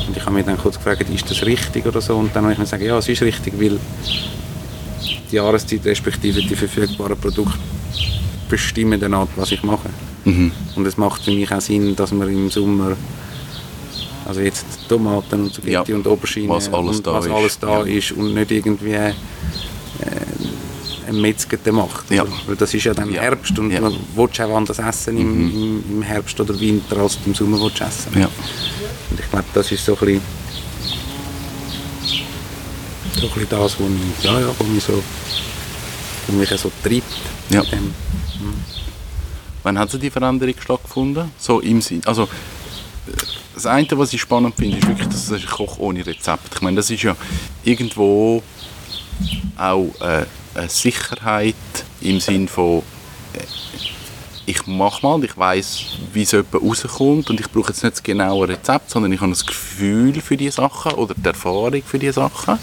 [SPEAKER 2] Und ich habe mich dann kurz gefragt, ist das richtig oder so? Und dann habe ich mir gesagt, ja, es ist richtig, weil die Jahreszeit respektive die verfügbaren Produkte bestimmen dann was ich mache.
[SPEAKER 1] Mhm.
[SPEAKER 2] Und es macht für mich auch Sinn, dass man im Sommer also jetzt Tomaten und Spaghetti
[SPEAKER 1] Ja,
[SPEAKER 2] und Aubergine
[SPEAKER 1] was alles
[SPEAKER 2] und
[SPEAKER 1] da
[SPEAKER 2] was
[SPEAKER 1] ist.
[SPEAKER 2] alles da
[SPEAKER 1] Ja.
[SPEAKER 2] ist und nicht irgendwie äh, ein Metzger macht.
[SPEAKER 1] Ja.
[SPEAKER 2] oder? Weil das ist ja dann
[SPEAKER 1] Ja.
[SPEAKER 2] Herbst und
[SPEAKER 1] Ja. Mhm.
[SPEAKER 2] man will auch anders essen im, im, im Herbst oder Winter als im Sommer willst essen.
[SPEAKER 1] Ja.
[SPEAKER 2] Und ich glaube, das ist so ein bisschen, so ein bisschen das, was mich, ja, ja, was mich so, was mich so treibt.
[SPEAKER 1] Ja.
[SPEAKER 2] dem.
[SPEAKER 1] Wann hat so die Veränderung stattgefunden? So im Sinn. Also, äh, das eine, was ich spannend finde, ist wirklich, dass es ein Koch ohne Rezept. Ich meine, das ist ja irgendwo auch äh, eine Sicherheit im Sinn von äh, ich mache mal ich weiß, wie es etwa rauskommt und ich brauche jetzt nicht das genaue Rezept, sondern ich habe das Gefühl für die Sachen oder die Erfahrung für die Sachen.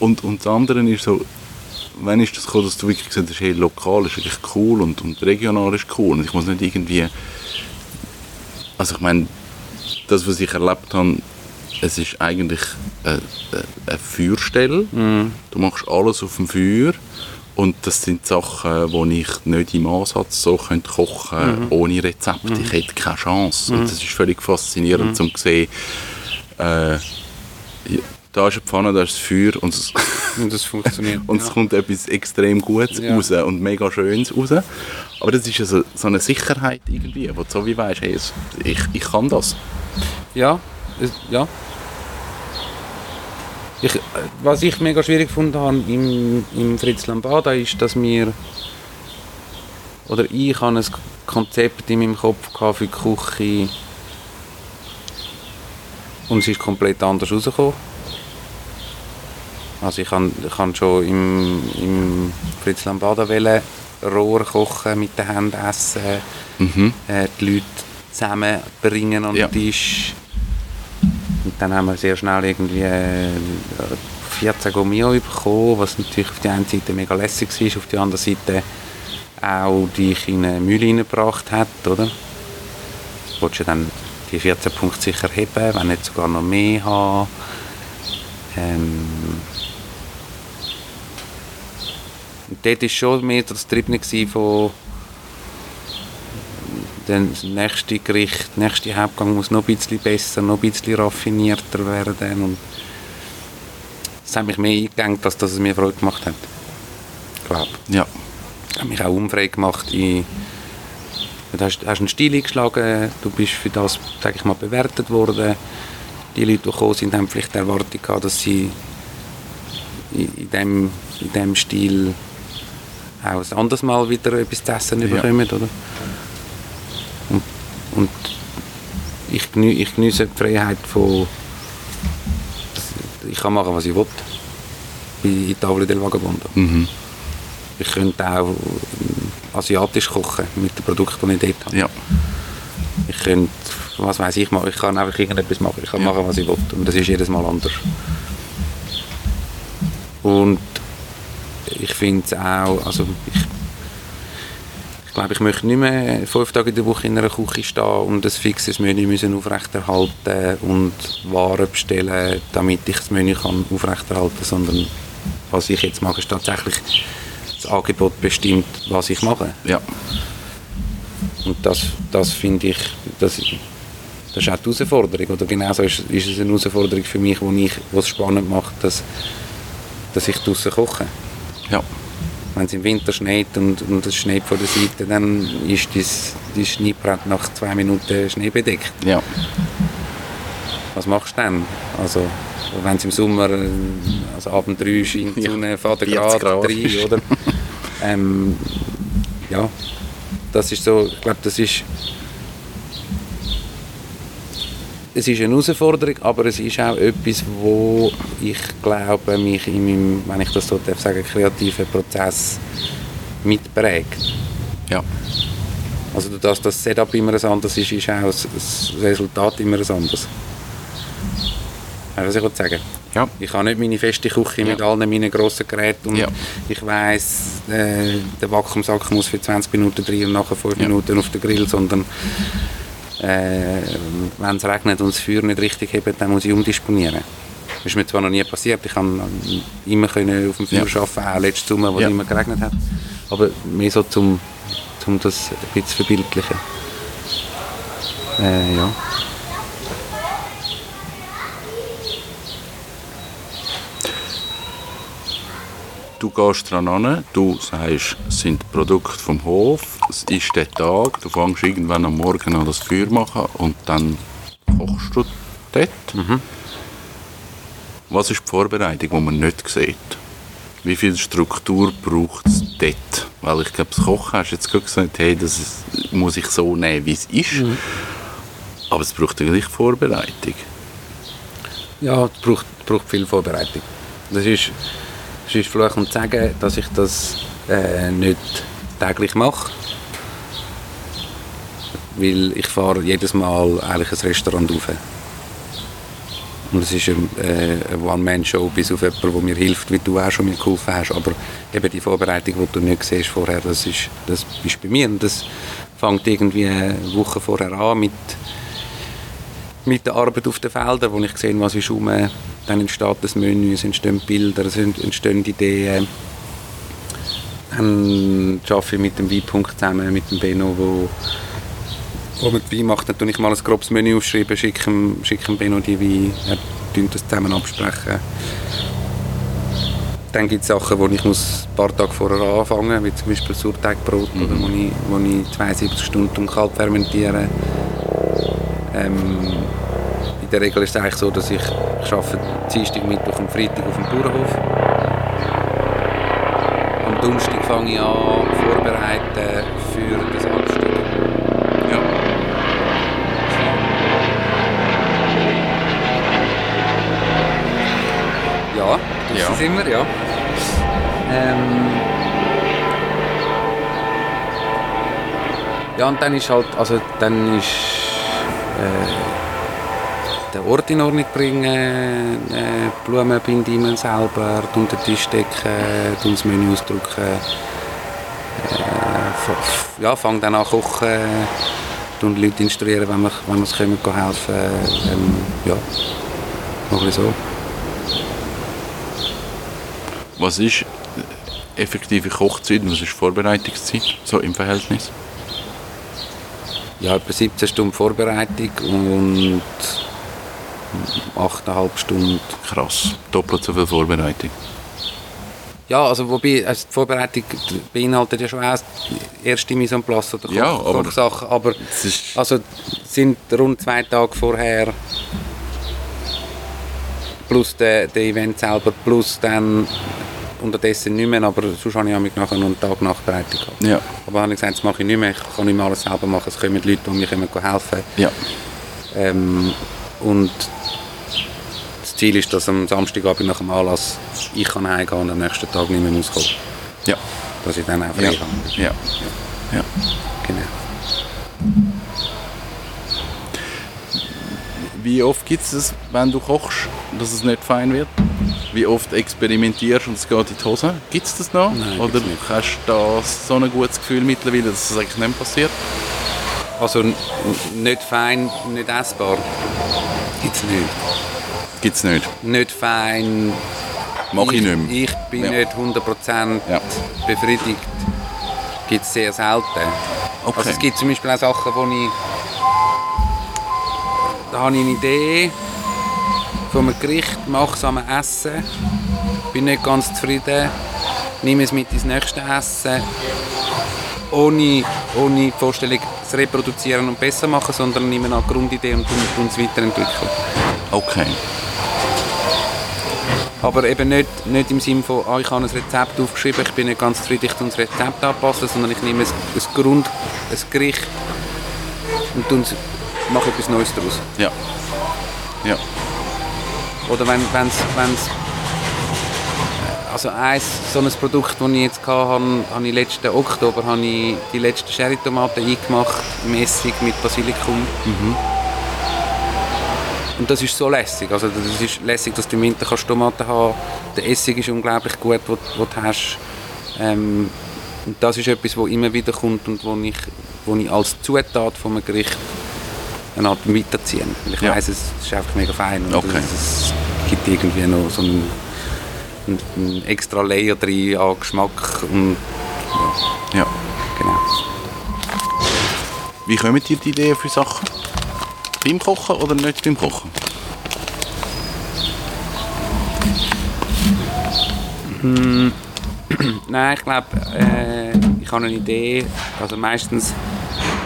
[SPEAKER 1] Und, und das andere ist so, wann ist das gekommen, dass du wirklich gesagt hast, hey, lokal ist wirklich cool und, und regional ist cool und ich muss nicht irgendwie, also ich meine, das, was ich erlebt habe, es ist eigentlich eine, eine- Feuerstelle. Du machst alles auf dem Feuer und das sind Sachen, die ich nicht im Ansatz so könnte kochen ohne Rezept. Ich hätte keine Chance. Und das ist völlig faszinierend, um zu sehen, äh, da ist eine Pfanne, da ist das Feuer und es,
[SPEAKER 2] Und das funktioniert.
[SPEAKER 1] und es
[SPEAKER 2] ja.
[SPEAKER 1] kommt etwas extrem Gutes
[SPEAKER 2] Ja.
[SPEAKER 1] raus und mega Schönes raus. Aber das ist ja so, eine Sicherheit irgendwie, wo du so wie weißt, hey, ich, ich kann das.
[SPEAKER 2] Ja, ja. Ich, äh, was ich mega schwierig gefunden habe im, im Fritz Lambada ist, dass wir oder ich habe ein Konzept in meinem Kopf für die Küche und es ist komplett anders rausgekommen. Also ich habe, ich habe schon im, im Fritz Lambada wollen Rohr kochen, mit den Händen essen,
[SPEAKER 1] Mhm.
[SPEAKER 2] äh, die Leute zusammenbringen an den
[SPEAKER 1] Ja.
[SPEAKER 2] Tisch. Und dann haben wir sehr schnell irgendwie äh, 14 Gourmet bekommen, was natürlich auf der einen Seite mega lässig war, auf der anderen Seite auch dich in eine Mühle hineingebracht hat, oder? Du willst ja dann die 14 Punkte sicher heben, wenn nicht sogar noch mehr haben. Ähm, dort war schon mehr das gewesen von dann das nächste Gericht, der nächste Hauptgang muss noch ein bisschen besser, noch ein bisschen raffinierter werden und das hat mich mehr eingedenkt, als dass es mir Freude gemacht hat. Ich glaube.
[SPEAKER 1] Ja.
[SPEAKER 2] Das hat mich auch unfrei gemacht. In, du hast, hast einen Stil eingeschlagen, du bist für das, sage ich mal, bewertet worden. Die Leute, die gekommen sind, haben vielleicht die Erwartung gehabt, dass sie in, in, dem, in dem Stil auch ein anderes Mal wieder etwas zu essen
[SPEAKER 1] Ja.
[SPEAKER 2] bekommen, oder? Und, und ich, genü, ich geniesse die Freiheit von ich kann machen, was ich will. In Tavole del Vagabondo.
[SPEAKER 1] Mhm.
[SPEAKER 2] Ich könnte auch äh, asiatisch kochen mit den Produkten, die ich dort habe.
[SPEAKER 1] Ja.
[SPEAKER 2] Ich könnte, was weiß ich ich kann einfach irgendetwas machen. Ich kann
[SPEAKER 1] Ja.
[SPEAKER 2] machen, was ich will. Und das ist jedes Mal anders. Und ich finde es auch, also ich, ich glaube, ich möchte nicht mehr fünf Tage in der Woche in einer Küche stehen und ein fixes Menü müssen aufrechterhalten und Waren bestellen, damit ich das Menü kann aufrechterhalten kann, sondern was ich jetzt mache, ist tatsächlich das Angebot bestimmt, was ich mache.
[SPEAKER 1] Ja.
[SPEAKER 2] Und das, das finde ich, das, das ist auch die Herausforderung. Oder genauso ist, ist es eine Herausforderung für mich, wo es spannend macht, dass, dass ich draußen koche.
[SPEAKER 1] Ja.
[SPEAKER 2] Wenn es im Winter schneit und, und es schneit von der Seite, dann ist das, die Schneebrett nach zwei Minuten schneebedeckt.
[SPEAKER 1] Ja.
[SPEAKER 2] Was machst du dann? Also, wenn es im Sommer, also Abend drei scheint die
[SPEAKER 1] Ja,
[SPEAKER 2] Sonne,
[SPEAKER 1] 40
[SPEAKER 2] Grad,
[SPEAKER 1] Grad.
[SPEAKER 2] drei, oder? ähm, ja, das ist so, ich glaube, das ist es ist eine Herausforderung, aber es ist auch etwas, wo ich glaube, mich in meinem, wenn ich das so darf sagen, kreativen Prozess mitprägt.
[SPEAKER 1] Ja.
[SPEAKER 2] Also durch das Setup immer ein anderes ist, ist auch das Resultat immer ein anderes. Weißt du, was ich will sagen?
[SPEAKER 1] Ja.
[SPEAKER 2] Ich habe nicht meine feste Küche mit
[SPEAKER 1] Ja.
[SPEAKER 2] allen meinen grossen Geräten und
[SPEAKER 1] Ja.
[SPEAKER 2] ich weiss, äh, der Vakuumsack muss für 20 Minuten drin und nachher 5
[SPEAKER 1] Ja.
[SPEAKER 2] Minuten auf den Grill, sondern äh, wenn es regnet und das Feuer nicht richtig hebt, dann muss ich umdisponieren. Das ist mir zwar noch nie passiert, ich kann immer können auf dem Feuer
[SPEAKER 1] Ja.
[SPEAKER 2] arbeiten, auch letzten Sommer, wo
[SPEAKER 1] Ja.
[SPEAKER 2] es immer geregnet hat, aber mehr so zum, zum das ein bisschen zu verbildlichen. Äh, ja.
[SPEAKER 1] Du gehst dran an, du sagst, es sind Produkte vom Hof, es ist der Tag, du fängst irgendwann am Morgen an das Feuer machen und dann kochst du dort. Was ist die Vorbereitung, die man nicht sieht? Wie viel Struktur braucht es dort? Weil ich glaube, das Kochen hast du jetzt gerade gesagt, hey, das ist, muss ich so nehmen, wie es ist. Aber es braucht eigentlich Vorbereitung.
[SPEAKER 2] Ja, es braucht, braucht viel Vorbereitung. Das ist, ist vielleicht um sagen, dass ich das äh, nicht täglich mache. Weil ich fahre jedes Mal eigentlich ein Restaurant rauf. Und es ist eine, äh, eine One-Man-Show bis auf jemanden, der mir hilft, wie du auch schon mir geholfen hast. Aber eben die Vorbereitung, die du nicht siehst vorher, das ist, das ist bei mir. Und das fängt irgendwie eine Woche vorher an mit mit der Arbeit auf den Feldern, wo ich sehe, was ist rum, dann entsteht das Menü, es entstehen Bilder, es ent- entstehen Ideen. Dann arbeite ich mit dem Weinpunkt zusammen, mit dem Benno, wo, wo mit Wein macht. Dann tue ich mal ein grobes Menü aufschreiben, schicke dem, schicke dem Benno die Wein, er tut das zusammen absprechen. Dann gibt es Sachen, wo ich muss ein paar Tage vorher anfangen muss, wie zum Beispiel Sauerteigbrot, oder wo, ich, wo ich 72 Stunden kalt fermentiere. Ähm, der Regel ist es eigentlich so, dass ich, ich arbeite Dienstag, Mittwoch und Freitag auf dem Bauernhof. Am Donnerstag fange ich an vorbereiten für das Anstieg.
[SPEAKER 1] Ja.
[SPEAKER 2] Ja, das
[SPEAKER 1] Ja.
[SPEAKER 2] sind wir, ja. Ähm, ja, und dann ist halt, also dann ist äh, den Ort in Ordnung bringen, äh, Blumen binden immer selber, tun den Tisch decken, das Menü ausdrucken, äh, ja, fang dann an kochen, tun die Leute instruieren, wenn wir, wenn wir es gehen helfen, ähm, ja, noch so.
[SPEAKER 1] Was ist effektive Kochzeit und was ist Vorbereitungszeit, so im Verhältnis?
[SPEAKER 2] ja, etwa 17 Stunden Vorbereitung und 8,5 Stunden.
[SPEAKER 1] Krass. Doppelt so viel Vorbereitung.
[SPEAKER 2] Ja, also wobei, also die Vorbereitung beinhaltet ja schon die erste Mise en place oder Koch,
[SPEAKER 1] Ja, aber-
[SPEAKER 2] Kochsachen, aber also sind rund zwei Tage vorher plus der, der Event selber, plus dann unterdessen nicht mehr, aber sonst habe ich mich nachher noch einen Tag Nachbereitung gehabt.
[SPEAKER 1] ja,
[SPEAKER 2] Aber habe ich gesagt, das mache ich nicht mehr, ich kann nicht mehr alles selber machen, es kommen Leute, die mir helfen
[SPEAKER 1] ja,
[SPEAKER 2] ähm, und das Ziel ist, dass am Samstagabend nach dem Anlass ich kann heimgehen und am nächsten Tag nicht mehr muss kommen.
[SPEAKER 1] ja,
[SPEAKER 2] Dass ich dann auch frei
[SPEAKER 1] ja,
[SPEAKER 2] habe.
[SPEAKER 1] ja, ja.
[SPEAKER 2] Genau.
[SPEAKER 1] Wie oft gibt es es, wenn du kochst, dass es nicht fein wird? Wie oft experimentierst und es geht in die Hose? Gibt es das noch?
[SPEAKER 2] Nein,
[SPEAKER 1] Oder hast du da so ein gutes Gefühl mittlerweile, dass es eigentlich nicht passiert?
[SPEAKER 2] Also nicht fein, nicht essbar. Gibt es nicht.
[SPEAKER 1] Gibt es nicht.
[SPEAKER 2] Nicht fein.
[SPEAKER 1] Mach ich, nicht mehr.
[SPEAKER 2] Ich bin
[SPEAKER 1] Ja.
[SPEAKER 2] nicht 100%
[SPEAKER 1] Ja.
[SPEAKER 2] befriedigt. Gibt es sehr selten.
[SPEAKER 1] Okay.
[SPEAKER 2] Also es gibt zum Beispiel auch Sachen, wo ich... Da habe ich eine Idee von einem Gericht, mache es am Essen, bin nicht ganz zufrieden, nehme es mit ins nächste Essen, ohne, ohne die Vorstellung zu reproduzieren und besser machen, sondern nehme eine Grundidee und tue es weiterentwickeln.
[SPEAKER 1] Okay.
[SPEAKER 2] Aber eben nicht, nicht im Sinne von, ah, ich habe ein Rezept aufgeschrieben, ich bin nicht ganz zufrieden, ich das Rezept anpassen, sondern ich nehme ein, ein Grund, ein Gericht und mache etwas Neues daraus.
[SPEAKER 1] Ja. Ja.
[SPEAKER 2] Oder wenn es, also eins, so ein Produkt, das ich jetzt hatte, habe, ich letzten Oktober habe ich die letzten Sherry-Tomaten eingemacht, im Essig mit Basilikum. Und das ist so lässig. Also das ist lässig, dass du im Winter kannst Tomaten haben Der Essig ist unglaublich gut, den du hast. Ähm, und das ist etwas, das immer wieder kommt und wo ich, wo ich als Zutat von einem Gericht eine Art weiterziehe. Weil ich
[SPEAKER 1] Ja.
[SPEAKER 2] weiss, es ist einfach mega fein und
[SPEAKER 1] Okay.
[SPEAKER 2] es, gibt irgendwie noch so einen, einen, extra Layer drin an Geschmack und
[SPEAKER 1] ja.
[SPEAKER 2] genau.
[SPEAKER 1] Wie kommen dir die Ideen für Sachen? Beim Kochen oder nicht beim Kochen?
[SPEAKER 2] Nein, ich glaube, äh, ich habe eine Idee. Also meistens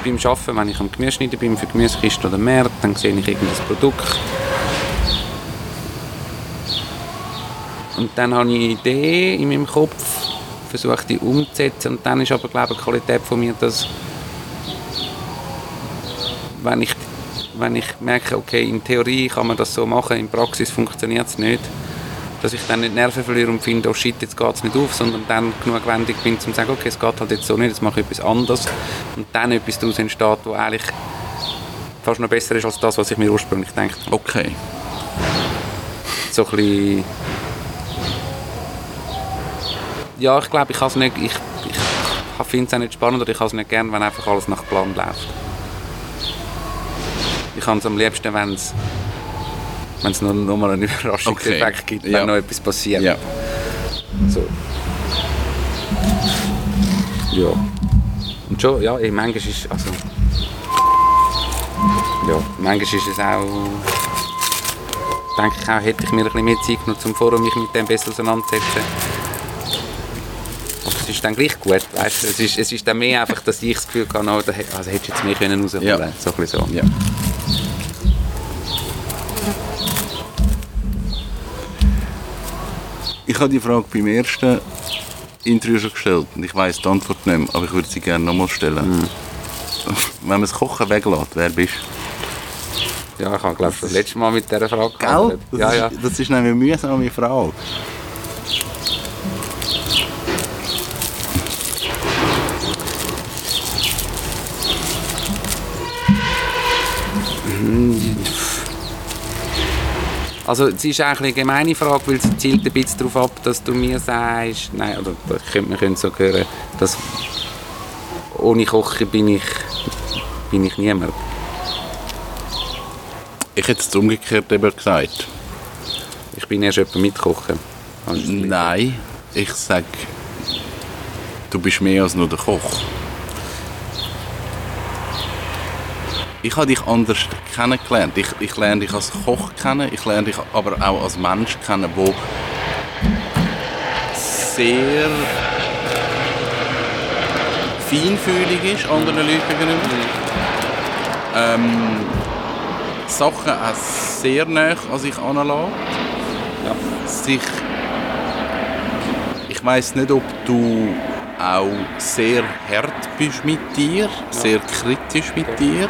[SPEAKER 2] beim Arbeiten, wenn ich am Gemüseschneiden bin, für Gemüsekiste oder Markt, dann sehe ich irgendein Produkt. Und dann habe ich eine Idee in meinem Kopf, versuche die umzusetzen und dann ist aber, glaube ich, die Qualität von mir, dass wenn ich, wenn ich merke, okay, in Theorie kann man das so machen, in Praxis funktioniert es nicht, dass ich dann nicht Nerven verliere und finde, oh shit, jetzt geht es nicht auf, sondern dann genug wendig bin, um zu sagen, okay, es geht halt jetzt so nicht, jetzt mache ich etwas anderes und dann etwas daraus entsteht, was eigentlich fast noch besser ist als das, was ich mir ursprünglich gedacht habe.
[SPEAKER 1] Okay.
[SPEAKER 2] So ein bisschen ja, ich glaube, ich nicht, ich, ich finde es auch nicht spannend oder ich kann es nicht gern, wenn einfach alles nach Plan läuft. Ich kann es am liebsten, wenn es wenn es nur, nur mal einen Überraschungseffekt
[SPEAKER 1] Okay.
[SPEAKER 2] gibt, wenn
[SPEAKER 1] Ja.
[SPEAKER 2] noch etwas passiert.
[SPEAKER 1] Ja.
[SPEAKER 2] So. Ja. Und schon, ja, eh, manchmal ist, also... Ja, manchmal ist es auch... Denke ich auch, hätte ich mir ein bisschen mehr Zeit genommen, um mich mit dem besser auseinanderzusetzen. Aber es ist dann gleich gut, weißt du? Es ist, es ist dann mehr einfach, dass ich das Gefühl habe, oh, also hättest du jetzt mehr können rausholen
[SPEAKER 1] Ja.
[SPEAKER 2] können. So ein bisschen so.
[SPEAKER 1] Ja. Ich habe die Frage beim ersten Interview schon gestellt und ich weiß die Antwort nicht mehr, aber ich würde sie gerne nochmal stellen. Wenn man das Kochen weglässt, wer bist
[SPEAKER 2] Ja, ich habe glaube ich das letzte Mal mit dieser Frage
[SPEAKER 1] du?
[SPEAKER 2] gehandelt.
[SPEAKER 1] Das,
[SPEAKER 2] Ja,
[SPEAKER 1] ist,
[SPEAKER 2] ja.
[SPEAKER 1] das ist nämlich eine mühsame Frage.
[SPEAKER 2] Also es ist eigentlich eine gemeine Frage, weil sie zielt ein bisschen darauf ab, dass du mir sagst, nein, oder das könnte man könnte so hören, dass ohne Kochen bin ich, bin ich niemand.
[SPEAKER 1] Ich hätte es umgekehrt eben gesagt.
[SPEAKER 2] Ich bin erst jemand mit Kochen.
[SPEAKER 1] Nein, ich sage, du bist mehr als nur der Koch. Ich habe dich anders kennengelernt. Ich, ich lerne dich als Koch kennen, ich lerne dich aber auch als Mensch kennen, der sehr feinfühlig ist anderen Leuten gegenüber. Ähm, Sachen auch sehr nah an sich anlässt.
[SPEAKER 2] Ja.
[SPEAKER 1] Sich ich weiß nicht, ob du auch sehr hart bist mit dir, sehr kritisch mit dir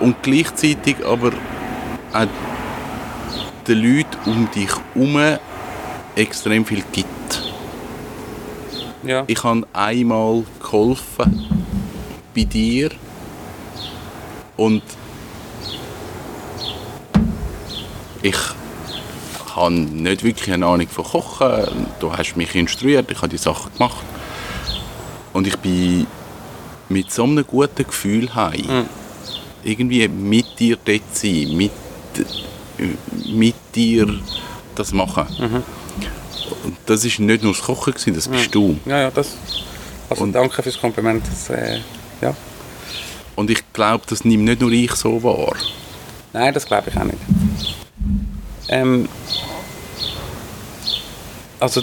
[SPEAKER 1] und gleichzeitig aber auch den Leuten um dich herum extrem viel gibt.
[SPEAKER 2] Ja.
[SPEAKER 1] Ich habe einmal geholfen bei dir und ich habe nicht wirklich eine Ahnung von Kochen. Du hast mich instruiert, ich habe die Sachen gemacht. Und ich bin mit so einem guten Gefühl heim. Irgendwie mit dir dort sein, mit, mit dir das machen. Und das war nicht nur das Kochen, gewesen, das bist du.
[SPEAKER 2] ja, ja, das. Also
[SPEAKER 1] Und-
[SPEAKER 2] danke fürs Kompliment. Das, äh, ja.
[SPEAKER 1] Und ich glaube, das nimmt nicht nur ich so wahr.
[SPEAKER 2] Nein, das glaube ich auch nicht. Ähm, also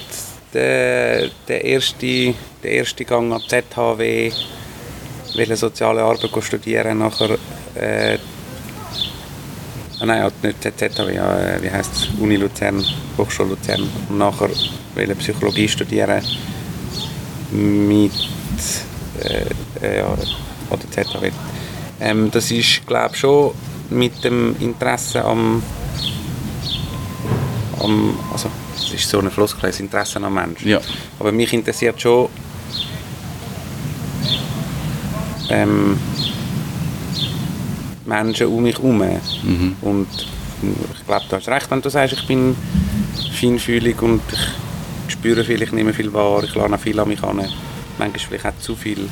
[SPEAKER 2] der, der, erste, der erste Gang an ZHW, will soziale Arbeit studieren, nachher äh, ah, nein, nicht ZHW, ja, äh, wie heißt es, Uni Luzern, Hochschule Luzern und nachher will Psychologie studieren mit äh, äh, ja, an der ZHW. Ähm, das ist, glaube schon mit dem Interesse am, am also es ist so ein Floskel, Interesse am Menschen.
[SPEAKER 1] Ja.
[SPEAKER 2] Aber mich interessiert schon ähm, Menschen um mich herum. Und ich glaube, du hast recht, wenn du sagst, ich bin feinfühlig und ich spüre viel, ich nehme viel wahr, ich lerne viel an mich an. Manchmal vielleicht auch zu viel.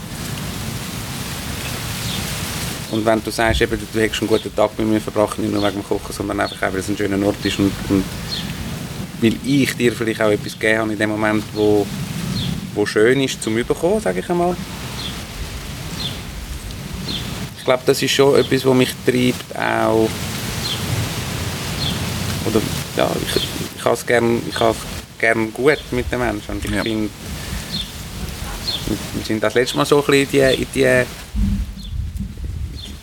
[SPEAKER 2] Und wenn du sagst, eben, du hättest einen guten Tag mit mir verbracht, nicht nur wegen dem Kochen, sondern einfach auch, weil es ein schöner Ort ist und, und weil ich dir vielleicht auch etwas gegeben habe in dem Moment, wo, wo schön ist zum Überkommen, sage ich einmal. Ich glaube, das ist schon etwas, was mich treibt, auch oder ja, ich, ich habe es gerne gern gut mit den Menschen und ich
[SPEAKER 1] Ja.
[SPEAKER 2] finde wir sind das letzte Mal so ein bisschen in die, in die,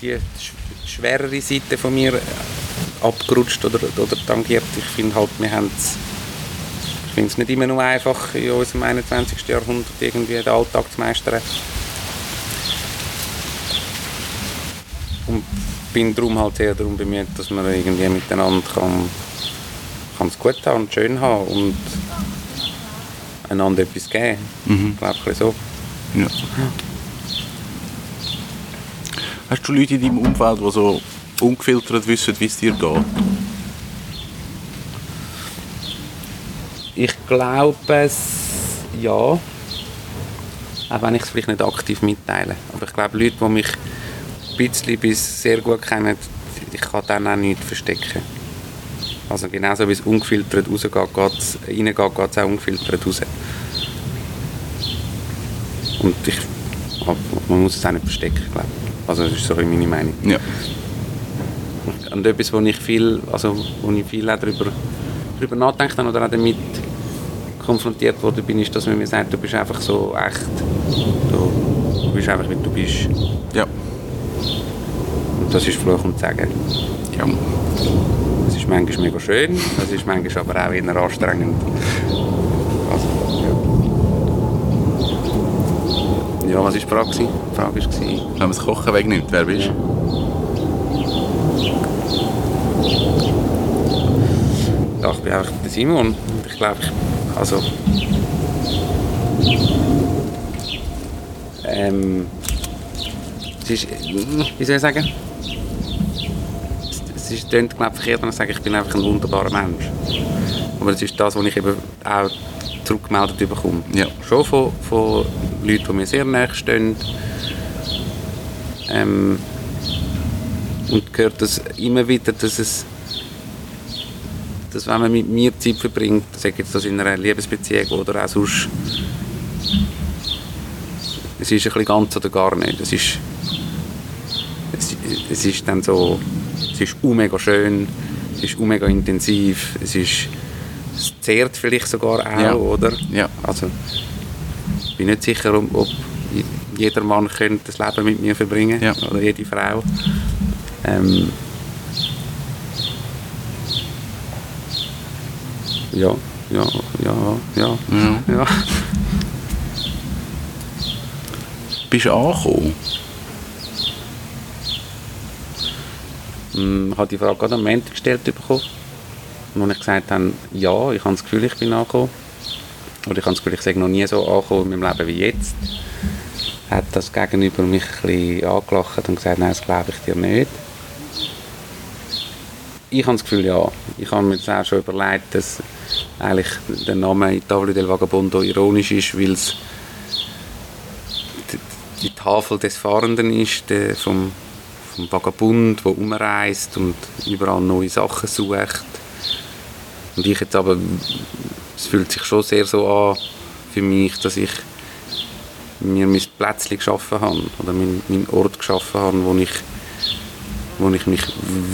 [SPEAKER 2] die sch- schwerere Seite von mir abgerutscht oder, oder tangiert. Ich finde halt, wir haben es ich finde es nicht immer nur einfach, in unserem 21. Jahrhundert irgendwie den Alltag zu meistern. Und bin darum halt sehr darum bemüht, dass man irgendwie miteinander kann, kann es gut haben und schön haben und einander etwas geben. Ich glaube, ein bisschen so.
[SPEAKER 1] Ja. Hast du Leute in deinem Umfeld, die so ungefiltert wissen, wie es dir geht?
[SPEAKER 2] Ich glaube es ja. Auch wenn ich es vielleicht nicht aktiv mitteile. Aber ich glaube, Leute, die mich bisschen bis sehr gut kennen, ich kann dann auch nichts verstecken. Also genauso wie es ungefiltert rausgeht, geht's, reingeht, geht es auch ungefiltert raus. Und ich, man muss es auch nicht verstecken, glaube ich. Also das ist so meine Meinung.
[SPEAKER 1] Ja.
[SPEAKER 2] Und etwas, wo ich viel, also wo ich viel auch darüber, darüber habe oder auch damit konfrontiert worden bin, ist, dass man mir sagt, du bist einfach so echt. Du, du bist einfach, wie du bist.
[SPEAKER 1] Ja.
[SPEAKER 2] Und das ist Fluch und Sagen.
[SPEAKER 1] ja.
[SPEAKER 2] Das ist manchmal mega schön, das ist manchmal aber auch eher anstrengend. Also, ja. ja, was war die Frage? Die Frage war,
[SPEAKER 1] Wenn man das Kochen wegnimmt, wer bist du?
[SPEAKER 2] ja, ich bin einfach der Simon. Ich glaube, ich, also... Ähm, es ist, wie soll ich sagen? Es, ist, klingt, glaube ich, verkehrt, wenn ich sage, ich bin einfach ein wunderbarer Mensch. Aber das ist das, was ich eben auch zurückgemeldet bekomme.
[SPEAKER 1] Ja.
[SPEAKER 2] Schon von, von Leuten, die mir sehr nahe stehen. Ähm, und gehört das immer wieder, dass es dass wenn man mit mir Zeit verbringt, sage jetzt das in einer Liebesbeziehung oder auch sonst, es ist ein bisschen ganz oder gar nicht. Es ist, es, ist dann so, es ist mega schön, es ist mega intensiv, es ist, es zehrt vielleicht sogar auch,
[SPEAKER 1] Ja.
[SPEAKER 2] oder?
[SPEAKER 1] Ja.
[SPEAKER 2] Also, ich bin nicht sicher, ob, ob jeder Mann könnte das Leben mit mir verbringen
[SPEAKER 1] Ja.
[SPEAKER 2] oder jede Frau. Ähm, ja, ja, ja, ja,
[SPEAKER 1] Ja.
[SPEAKER 2] ja.
[SPEAKER 1] Bist du angekommen?
[SPEAKER 2] Ich habe die Frage gerade am Montag gestellt bekommen. Und als ich gesagt habe, ja, ich habe das Gefühl, ich bin angekommen. Oder ich habe das Gefühl, ich sei noch nie so angekommen in meinem Leben wie jetzt. Hat das Gegenüber mich ein bisschen angelacht und gesagt, nein, das glaube ich dir nicht. Ich habe das Gefühl, ja. Ich habe mir auch schon überlegt, dass eigentlich der Name Tavolo del Vagabondo ironisch ist, weil es die, die Tafel des Fahrenden ist, der vom, vom Vagabund, der umreist und überall neue Sachen sucht. Und ich jetzt aber, es fühlt sich schon sehr so an für mich, dass ich mir mein Plätzchen geschaffen habe oder meinen mein Ort geschaffen habe, wo ich, wo ich mich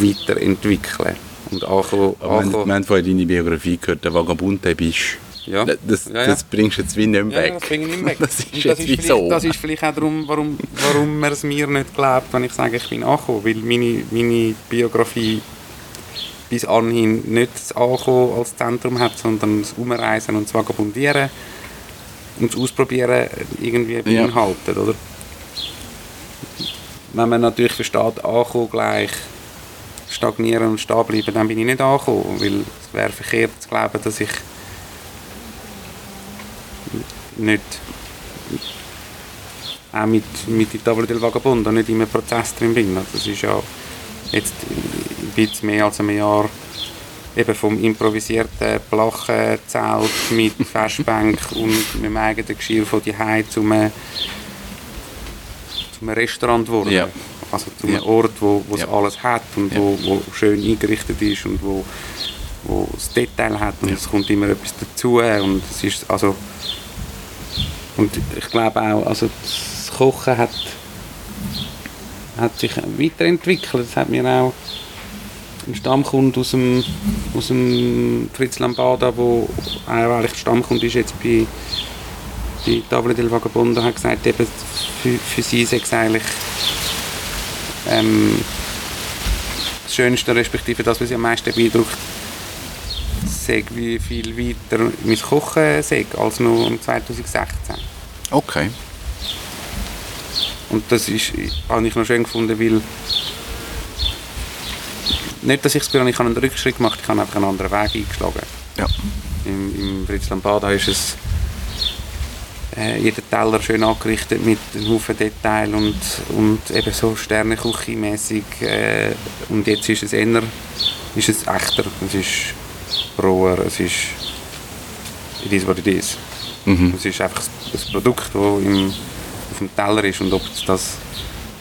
[SPEAKER 2] weiterentwickle. Und ankommen, ankommen-
[SPEAKER 1] wir haben vorhin deine Biografie gehört, der Vagabund, der bist
[SPEAKER 2] Ja.
[SPEAKER 1] Das,
[SPEAKER 2] Ja, ja.
[SPEAKER 1] das bringst du jetzt wie nicht mehr
[SPEAKER 2] Ja,
[SPEAKER 1] weg.
[SPEAKER 2] ja, das bringe ich nicht weg.
[SPEAKER 1] Das ist jetzt
[SPEAKER 2] vielleicht-
[SPEAKER 1] wieso.
[SPEAKER 2] Das ist vielleicht auch darum, warum, warum man es mir nicht glaubt, wenn ich sage, ich bin angekommen. Weil meine, meine Biografie bis anhin nicht das Ankommen als Zentrum hat, sondern das Umreisen und das Vagabundieren und das Ausprobieren irgendwie beinhaltet, oder? Wenn man natürlich versteht, ankommen gleich stagnieren und stehen bleiben, dann bin ich nicht angekommen, weil es wäre verkehrt zu glauben, dass ich nicht auch mit, mit der Tavola del Vagabondo nicht in einem Prozess drin bin. Also das ist ja jetzt ein bisschen mehr als ein Jahr eben vom improvisierten Plachenzelt mit Festbank und mit dem eigenen Geschirr von die Hause zum, äh, zum Restaurant geworden.
[SPEAKER 1] Ja.
[SPEAKER 2] Also zum
[SPEAKER 1] Ja.
[SPEAKER 2] Ort, wo es
[SPEAKER 1] Ja.
[SPEAKER 2] alles hat und wo, wo schön eingerichtet ist und wo, wo das Detail hat und es kommt immer etwas dazu und es ist also und ich glaube auch, also das Kochen hat, hat sich weiterentwickelt. Es hat mir auch ein Stammkunde aus dem, aus dem Fritz Lambada, der auch eigentlich Stammkunde ist jetzt bei, bei Tavola del Vagabondo, hat gesagt, eben für, für sie sei es eigentlich ähm, das Schönste, respektive das, was sie am meisten beeindruckt, sei wie viel weiter mein Kochen sei als noch im 2016.
[SPEAKER 1] Okay.
[SPEAKER 2] Und das ist, habe ich noch schön gefunden, weil nicht, dass ich habe, ich habe einen Rückschritt gemacht, ich habe einfach einen anderen Weg eingeschlagen.
[SPEAKER 1] Ja.
[SPEAKER 2] Im, im Fritz Lambada ist es äh, jeder Teller schön angerichtet mit einem Haufen Detail und, und eben so Sterneküche-mässig. Äh, und jetzt ist es eher, ist es echter, es ist roher, es ist it is what it is.
[SPEAKER 1] Mhm.
[SPEAKER 2] Es ist einfach das Produkt, das im, auf dem Teller ist und ob das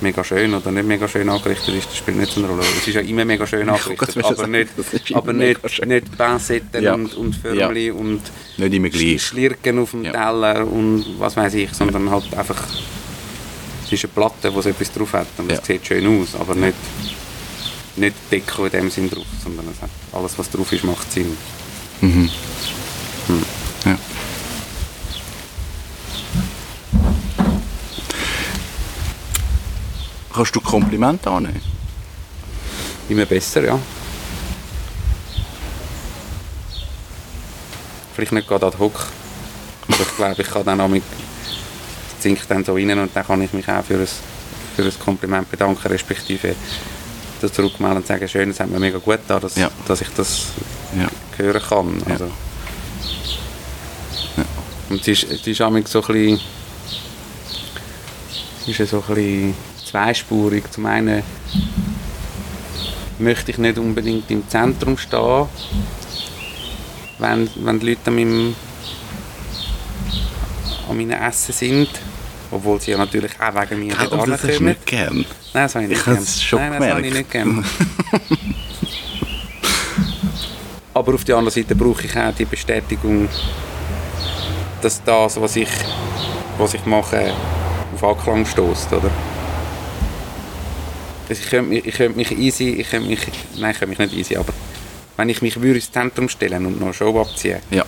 [SPEAKER 2] mega schön oder nicht mega schön angerichtet ist, das spielt nicht so eine Rolle. Es ist ja immer mega schön angerichtet, aber
[SPEAKER 1] sagen,
[SPEAKER 2] nicht, aber nicht, nicht Pincetten
[SPEAKER 1] Ja.
[SPEAKER 2] und, und Förmli und
[SPEAKER 1] Nicht immer gleich.
[SPEAKER 2] Schlirken auf dem
[SPEAKER 1] Ja.
[SPEAKER 2] Teller und was weiß ich, sondern halt einfach es ist eine Platte, wo so etwas drauf hat und es
[SPEAKER 1] Ja.
[SPEAKER 2] sieht schön aus, aber nicht, nicht Deko in dem Sinn drauf, sondern es hat alles, was drauf ist, macht Sinn.
[SPEAKER 1] Mhm. Ja. Kannst du Komplimente annehmen?
[SPEAKER 2] Immer besser, ja. Vielleicht nicht gerade ad hoc. Aber ich glaube, ich kann dann auch mit zink dann so rein und dann kann ich mich auch für ein, für ein Kompliment bedanken, respektive das zurückmelden und sagen, schön, es hat mir mega gut getan, dass,
[SPEAKER 1] Ja.
[SPEAKER 2] dass ich das
[SPEAKER 1] Ja.
[SPEAKER 2] hören kann.
[SPEAKER 1] Ja.
[SPEAKER 2] Also. Und es ist, es ist so ein bisschen, ist ja so ein bisschen zweispurig. Zum einen möchte ich nicht unbedingt im Zentrum stehen, wenn, wenn die Leute an meinem, an meinem Essen sind. Obwohl sie ja natürlich auch wegen mir nicht
[SPEAKER 1] Aber das hast du
[SPEAKER 2] ankommen.
[SPEAKER 1] nicht gern.
[SPEAKER 2] Nein, das habe ich nicht
[SPEAKER 1] Ich
[SPEAKER 2] gern.
[SPEAKER 1] schon
[SPEAKER 2] Nein, das habe ich nicht gern. Aber auf der anderen Seite brauche ich auch die Bestätigung, dass das, was ich, was ich mache, auf Anklang stößt, oder? Also ich könnte, mich- ich könnte mich easy, ich könnte mich, nein, ich könnte mich nicht easy, aber wenn ich mich würde ins Zentrum stellen und noch eine Show abziehen,
[SPEAKER 1] Ja.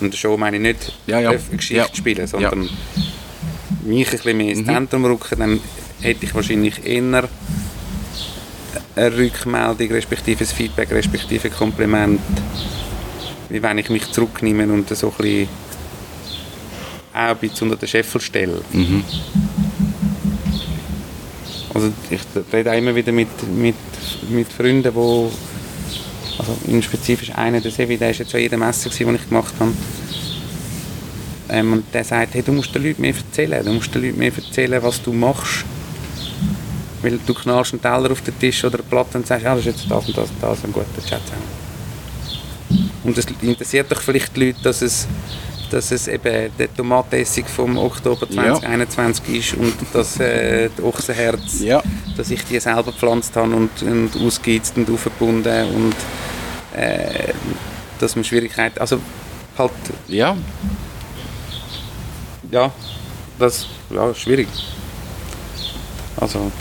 [SPEAKER 2] und eine Show meine ich nicht
[SPEAKER 1] Ja, ja.
[SPEAKER 2] eine Geschichte
[SPEAKER 1] Ja.
[SPEAKER 2] spielen, sondern mich ein bisschen mehr ins
[SPEAKER 1] Mhm.
[SPEAKER 2] Zentrum rücken, dann hätte ich wahrscheinlich eher eine Rückmeldung, respektive ein Feedback, respektive ein Kompliment, wie wenn ich mich zurücknehme und so ein bisschen auch ein bisschen unter den Scheffel stelle.
[SPEAKER 1] Mhm.
[SPEAKER 2] Also ich rede auch immer wieder mit, mit, mit Freunden, wo also in spezifisch einer, der Sevi, der ist jetzt an jeder Messe die ich gemacht habe. Ähm, und der sagt, hey, du musst den Leuten mehr erzählen, du musst den Leuten mehr erzählen, was du machst. Weil du knallst einen Teller auf den Tisch oder eine Platte und sagst, ja, das ist jetzt das und das und das, ein guter Chat zusammen. Und es interessiert doch vielleicht die Leute, dass es, dass es eben der Tomatenessig vom Oktober
[SPEAKER 1] Ja.
[SPEAKER 2] 2021 ist und dass äh, das Ochsenherz
[SPEAKER 1] Ja.
[SPEAKER 2] dass ich die selber gepflanzt habe und, und ausgeheizt und aufgebunden und äh, dass man Schwierigkeiten, also halt,
[SPEAKER 1] Ja.
[SPEAKER 2] Ja, das ja, ist schwierig. Also,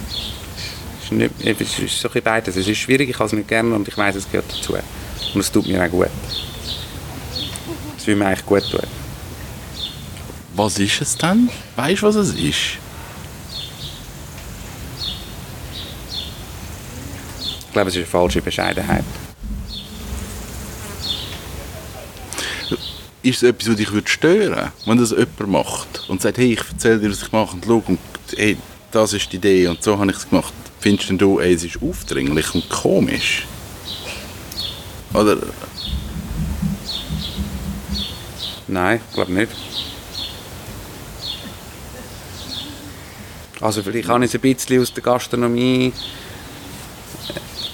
[SPEAKER 2] es ist, nicht, es ist so ein bisschen beides. Es ist schwierig, ich habe es nicht gerne und ich weiß, es gehört dazu. Und es tut mir auch gut. Es will mir eigentlich gut tun.
[SPEAKER 1] Was ist es dann? Weißt du, was es ist?
[SPEAKER 2] Ich glaube, es ist eine falsche Bescheidenheit.
[SPEAKER 1] Ist es etwas, was dich würde wenn das jemand macht und sagt, hey, ich erzähle dir, was ich mache und schau und hey, das ist die Idee und so habe ich es gemacht. Findest denn du, ey, es ist aufdringlich und komisch? Oder
[SPEAKER 2] Nein, ich glaube nicht. Also vielleicht habe ich es ein bisschen aus der Gastronomie, äh,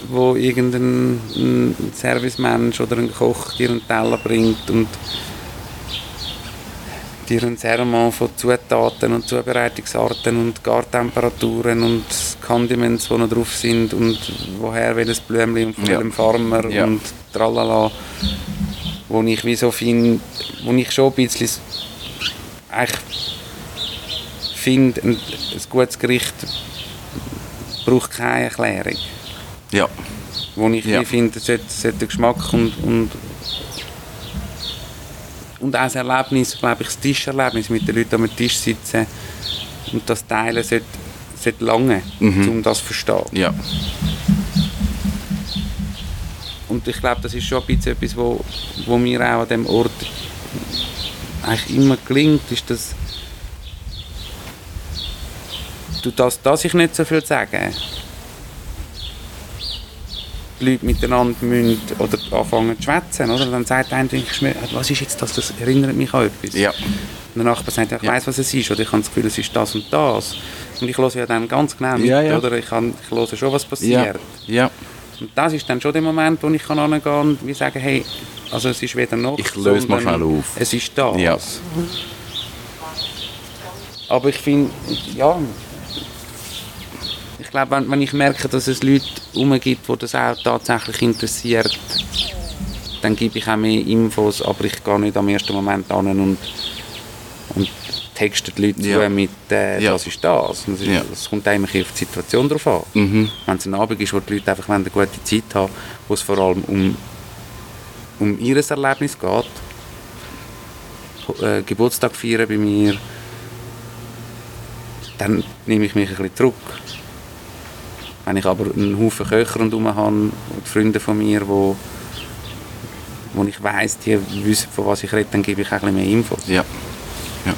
[SPEAKER 2] wo irgendein ein Servicemensch oder ein Koch dir einen Teller bringt und dir ein Sermon von Zutaten und Zubereitungsarten und Gartemperaturen und Condiments, die noch drauf sind und woher welches Blümchen und von
[SPEAKER 1] Ja.
[SPEAKER 2] welchem Farmer
[SPEAKER 1] Ja.
[SPEAKER 2] und tralala wo ich wie so finde, wo ich schon ein bisschen eigentlich finde, ein, ein gutes Gericht braucht keine Erklärung.
[SPEAKER 1] ja,
[SPEAKER 2] Wo ich
[SPEAKER 1] Ja.
[SPEAKER 2] finde, es sollte, sollte Geschmack und, und, und auch das Erlebnis, glaube ich, das Tischerlebnis mit den Leuten am Tisch sitzen und das Teilen sollte, sollte lange, um das zu verstehen.
[SPEAKER 1] ja,
[SPEAKER 2] Und ich glaube, das ist schon ein bisschen etwas, wo, wo mir auch an dem Ort eigentlich immer gelingt, ist, dass du das, dass ich nicht so viel sagen, die Leute miteinander müssen oder anfangen zu schwätzen, oder? Dann sagt einer, was ist jetzt das? Das erinnert mich an etwas.
[SPEAKER 1] ja,
[SPEAKER 2] Und der Nachbar sagt, ich
[SPEAKER 1] Ja.
[SPEAKER 2] weiss, was es ist, oder ich habe das Gefühl, es ist das und das. Und ich höre ja dann ganz genau mit,
[SPEAKER 1] Ja, ja.
[SPEAKER 2] oder? Ich, kann, ich höre schon, was passiert.
[SPEAKER 1] ja.
[SPEAKER 2] Und das ist dann schon der Moment, wo ich kann hingehen und wie sagen, hey, also es ist weder noch,
[SPEAKER 1] Ich löse mal schnell auf.
[SPEAKER 2] Es ist das.
[SPEAKER 1] Ja.
[SPEAKER 2] Aber ich finde, ja, glaube, wenn, wenn ich merke, dass es Leute umgibt, die das auch tatsächlich interessiert, dann gebe ich auch mehr Infos, aber ich gehe nicht am ersten Moment an und, und texte die Leute
[SPEAKER 1] Ja.
[SPEAKER 2] zu mit, äh,
[SPEAKER 1] Ja.
[SPEAKER 2] das ist das. Und Das, ist,
[SPEAKER 1] Ja.
[SPEAKER 2] das kommt eigentlich auf die Situation drauf an.
[SPEAKER 1] Mhm.
[SPEAKER 2] Wenn es ein Abend ist, wo die Leute einfach eine gute Zeit haben, wo es vor allem um, um ihr Erlebnis geht, äh, Geburtstag feiern bei mir, dann nehme ich mich ein bisschen zurück. Wenn ich aber einen Haufen Köcher rundherum habe und Freunde von mir, wo, wo ich weiss, die wissen, von was ich rede, dann gebe ich auch ein mehr Infos.
[SPEAKER 1] Ja. ja.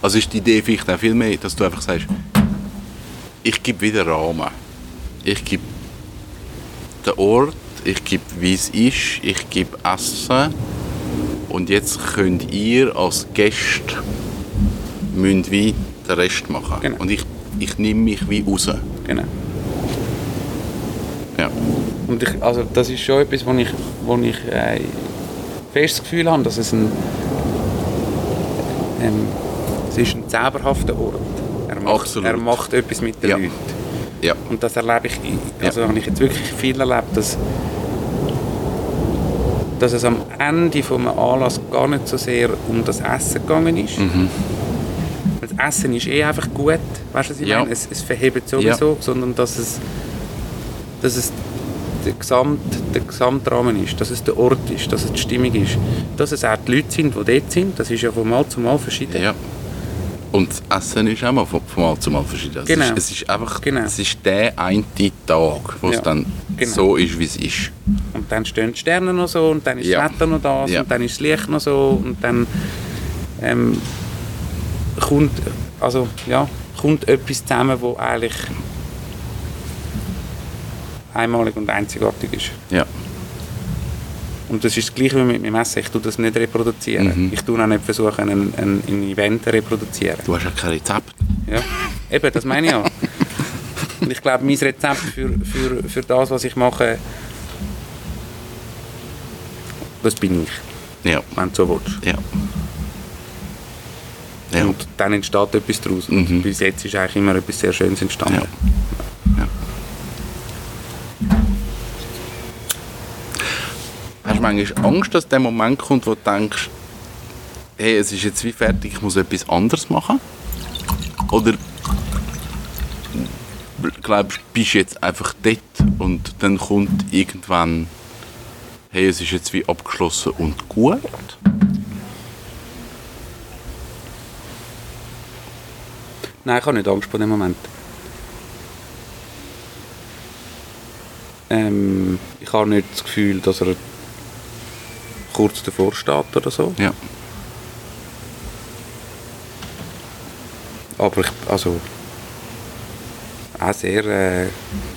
[SPEAKER 1] Also ist die Idee vielleicht auch viel mehr, dass du einfach sagst, ich gebe wieder Rahmen. Ich gebe den Ort, ich gebe wie es ist, ich gebe Essen und jetzt könnt ihr als Gäste müsst wie den Rest machen.
[SPEAKER 2] Genau.
[SPEAKER 1] Und ich, ich nehme mich wie raus.
[SPEAKER 2] Genau.
[SPEAKER 1] Ja.
[SPEAKER 2] Und ich, also das ist schon etwas, wo ich, wo ich äh, fest das Gefühl habe, dass es ein, ähm, es ist ein zauberhafter Ort. Er macht,
[SPEAKER 1] Absolut.
[SPEAKER 2] er macht etwas mit den
[SPEAKER 1] Ja.
[SPEAKER 2] Leuten.
[SPEAKER 1] ja.
[SPEAKER 2] Und das erlebe ich, also habe ich jetzt wirklich viel erlebt, dass, dass es am Ende von einem Anlass gar nicht so sehr um das Essen gegangen ist.
[SPEAKER 1] Mhm.
[SPEAKER 2] Essen ist eh einfach gut, weißt du, was ich
[SPEAKER 1] Ja.
[SPEAKER 2] meine? Es, es verhebt sowieso, sondern dass es, dass es der, Gesamt, der Gesamtrahmen ist, dass es der Ort ist, dass es die Stimmung ist, dass es auch die Leute sind, die dort sind, das ist ja von Mal zu Mal verschieden.
[SPEAKER 1] Ja. Und das Essen ist auch mal von, von Mal zu Mal verschieden. Also
[SPEAKER 2] Genau.
[SPEAKER 1] Es, ist, es ist einfach
[SPEAKER 2] Genau.
[SPEAKER 1] es ist der eine Tag, wo es
[SPEAKER 2] Ja.
[SPEAKER 1] dann
[SPEAKER 2] Genau.
[SPEAKER 1] so ist, wie es ist.
[SPEAKER 2] Und dann stehen die Sterne noch so und dann ist
[SPEAKER 1] Ja.
[SPEAKER 2] das Wetter noch das
[SPEAKER 1] Ja.
[SPEAKER 2] und dann ist das Licht noch so und dann ähm, kommt, also, ja, kommt etwas zusammen, wo eigentlich einmalig und einzigartig ist.
[SPEAKER 1] Ja.
[SPEAKER 2] Und das ist das Gleiche wie mit meinem Essen. Ich tue das nicht reproduzieren.
[SPEAKER 1] Mhm.
[SPEAKER 2] Ich tue auch nicht versuchen, ein, ein, ein Event zu reproduzieren.
[SPEAKER 1] Du hast ja kein Rezept.
[SPEAKER 2] Ja. Eben, das meine ich ja. Und ich glaube, mein Rezept für, für, für das, was ich mache, das bin ich,
[SPEAKER 1] Ja.
[SPEAKER 2] wenn du so willst.
[SPEAKER 1] Ja. Ja.
[SPEAKER 2] Und dann entsteht etwas daraus.
[SPEAKER 1] Mhm.
[SPEAKER 2] Bis jetzt ist eigentlich immer etwas sehr Schönes entstanden.
[SPEAKER 1] Ja. Ja. Hast du manchmal Angst, dass der Moment kommt, wo du denkst, hey, es ist jetzt wie fertig, ich muss etwas anderes machen? Oder glaubst du, bist jetzt einfach dort und dann kommt irgendwann, hey, es ist jetzt wie abgeschlossen und gut?
[SPEAKER 2] Nein, ich habe nicht Angst vor dem Moment. Ähm, ich habe nicht das Gefühl, dass er kurz davor steht oder so.
[SPEAKER 1] Ja.
[SPEAKER 2] Aber ich, also, auch sehr äh,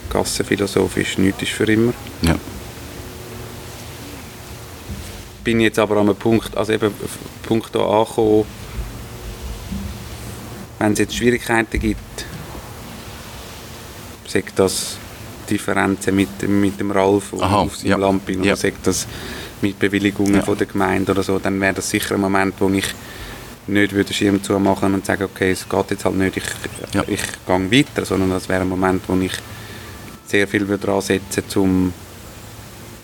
[SPEAKER 2] gassenphilosophisch, nichts ist für immer.
[SPEAKER 1] Ja.
[SPEAKER 2] Bin jetzt aber an einem Punkt, also eben Punkt da angekommen, wenn es jetzt Schwierigkeiten gibt, sagt das Differenzen mit, dem- mit dem Ralf und
[SPEAKER 1] Aha,
[SPEAKER 2] auf seinem
[SPEAKER 1] ja.
[SPEAKER 2] Lamping oder
[SPEAKER 1] Ja.
[SPEAKER 2] sagt das mit Bewilligungen
[SPEAKER 1] Ja.
[SPEAKER 2] von der Gemeinde oder so, dann wäre das sicher ein Moment, wo ich nicht würde Schirm zumachen und sagen, okay, es geht jetzt halt nicht, ich,
[SPEAKER 1] Ja.
[SPEAKER 2] ich gehe weiter, sondern das wäre ein Moment, wo ich sehr viel würde dran setzen um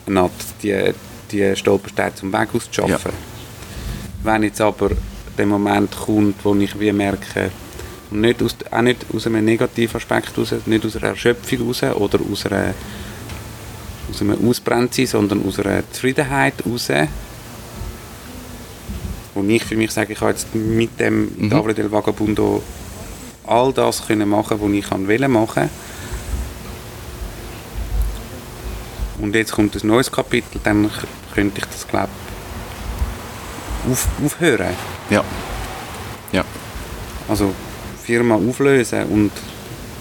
[SPEAKER 2] eine Art die, die Stolpersteine zum Weg auszuschaffen. Wenn jetzt aber der Moment kommt, wo ich wie merke, und nicht aus, auch nicht aus einem negativen Aspekt raus, nicht aus einer Erschöpfung raus oder aus, einer, aus einem Ausbrenntsein, sondern aus einer Zufriedenheit raus, wo ich für mich sage, ich habe jetzt mit dem
[SPEAKER 1] Mhm.
[SPEAKER 2] Tavole del Vagabundo all das können machen, was ich kann wollen machen. Und jetzt kommt ein neues Kapitel, dann könnte ich das glaube auf, aufhören.
[SPEAKER 1] Ja. Ja.
[SPEAKER 2] Also Firma auflösen und,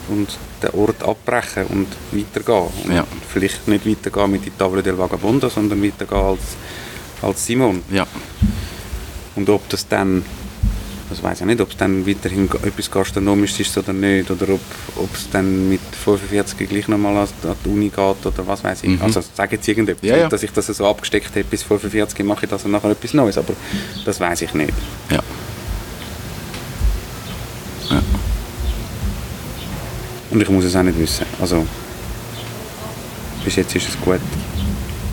[SPEAKER 2] und den Ort abbrechen und weitergehen. Und
[SPEAKER 1] Ja.
[SPEAKER 2] vielleicht nicht weitergehen mit die Tavole del Vagabondo, sondern weitergehen als, als Simon.
[SPEAKER 1] Ja.
[SPEAKER 2] Und ob das dann, das weiß ich nicht, ob es dann weiterhin etwas Gastronomisches ist oder nicht, oder ob, ob es dann mit 45 gleich nochmal an, die Uni geht oder was weiß ich.
[SPEAKER 1] Mhm.
[SPEAKER 2] Also sage jetzt irgendetwas,
[SPEAKER 1] Ja, ja.
[SPEAKER 2] dass ich das so abgesteckt habe, bis 45 mache ich das und nachher etwas Neues, aber das weiß ich nicht.
[SPEAKER 1] Ja.
[SPEAKER 2] Und ich muss es auch nicht wissen. Also, bis jetzt ist es gut.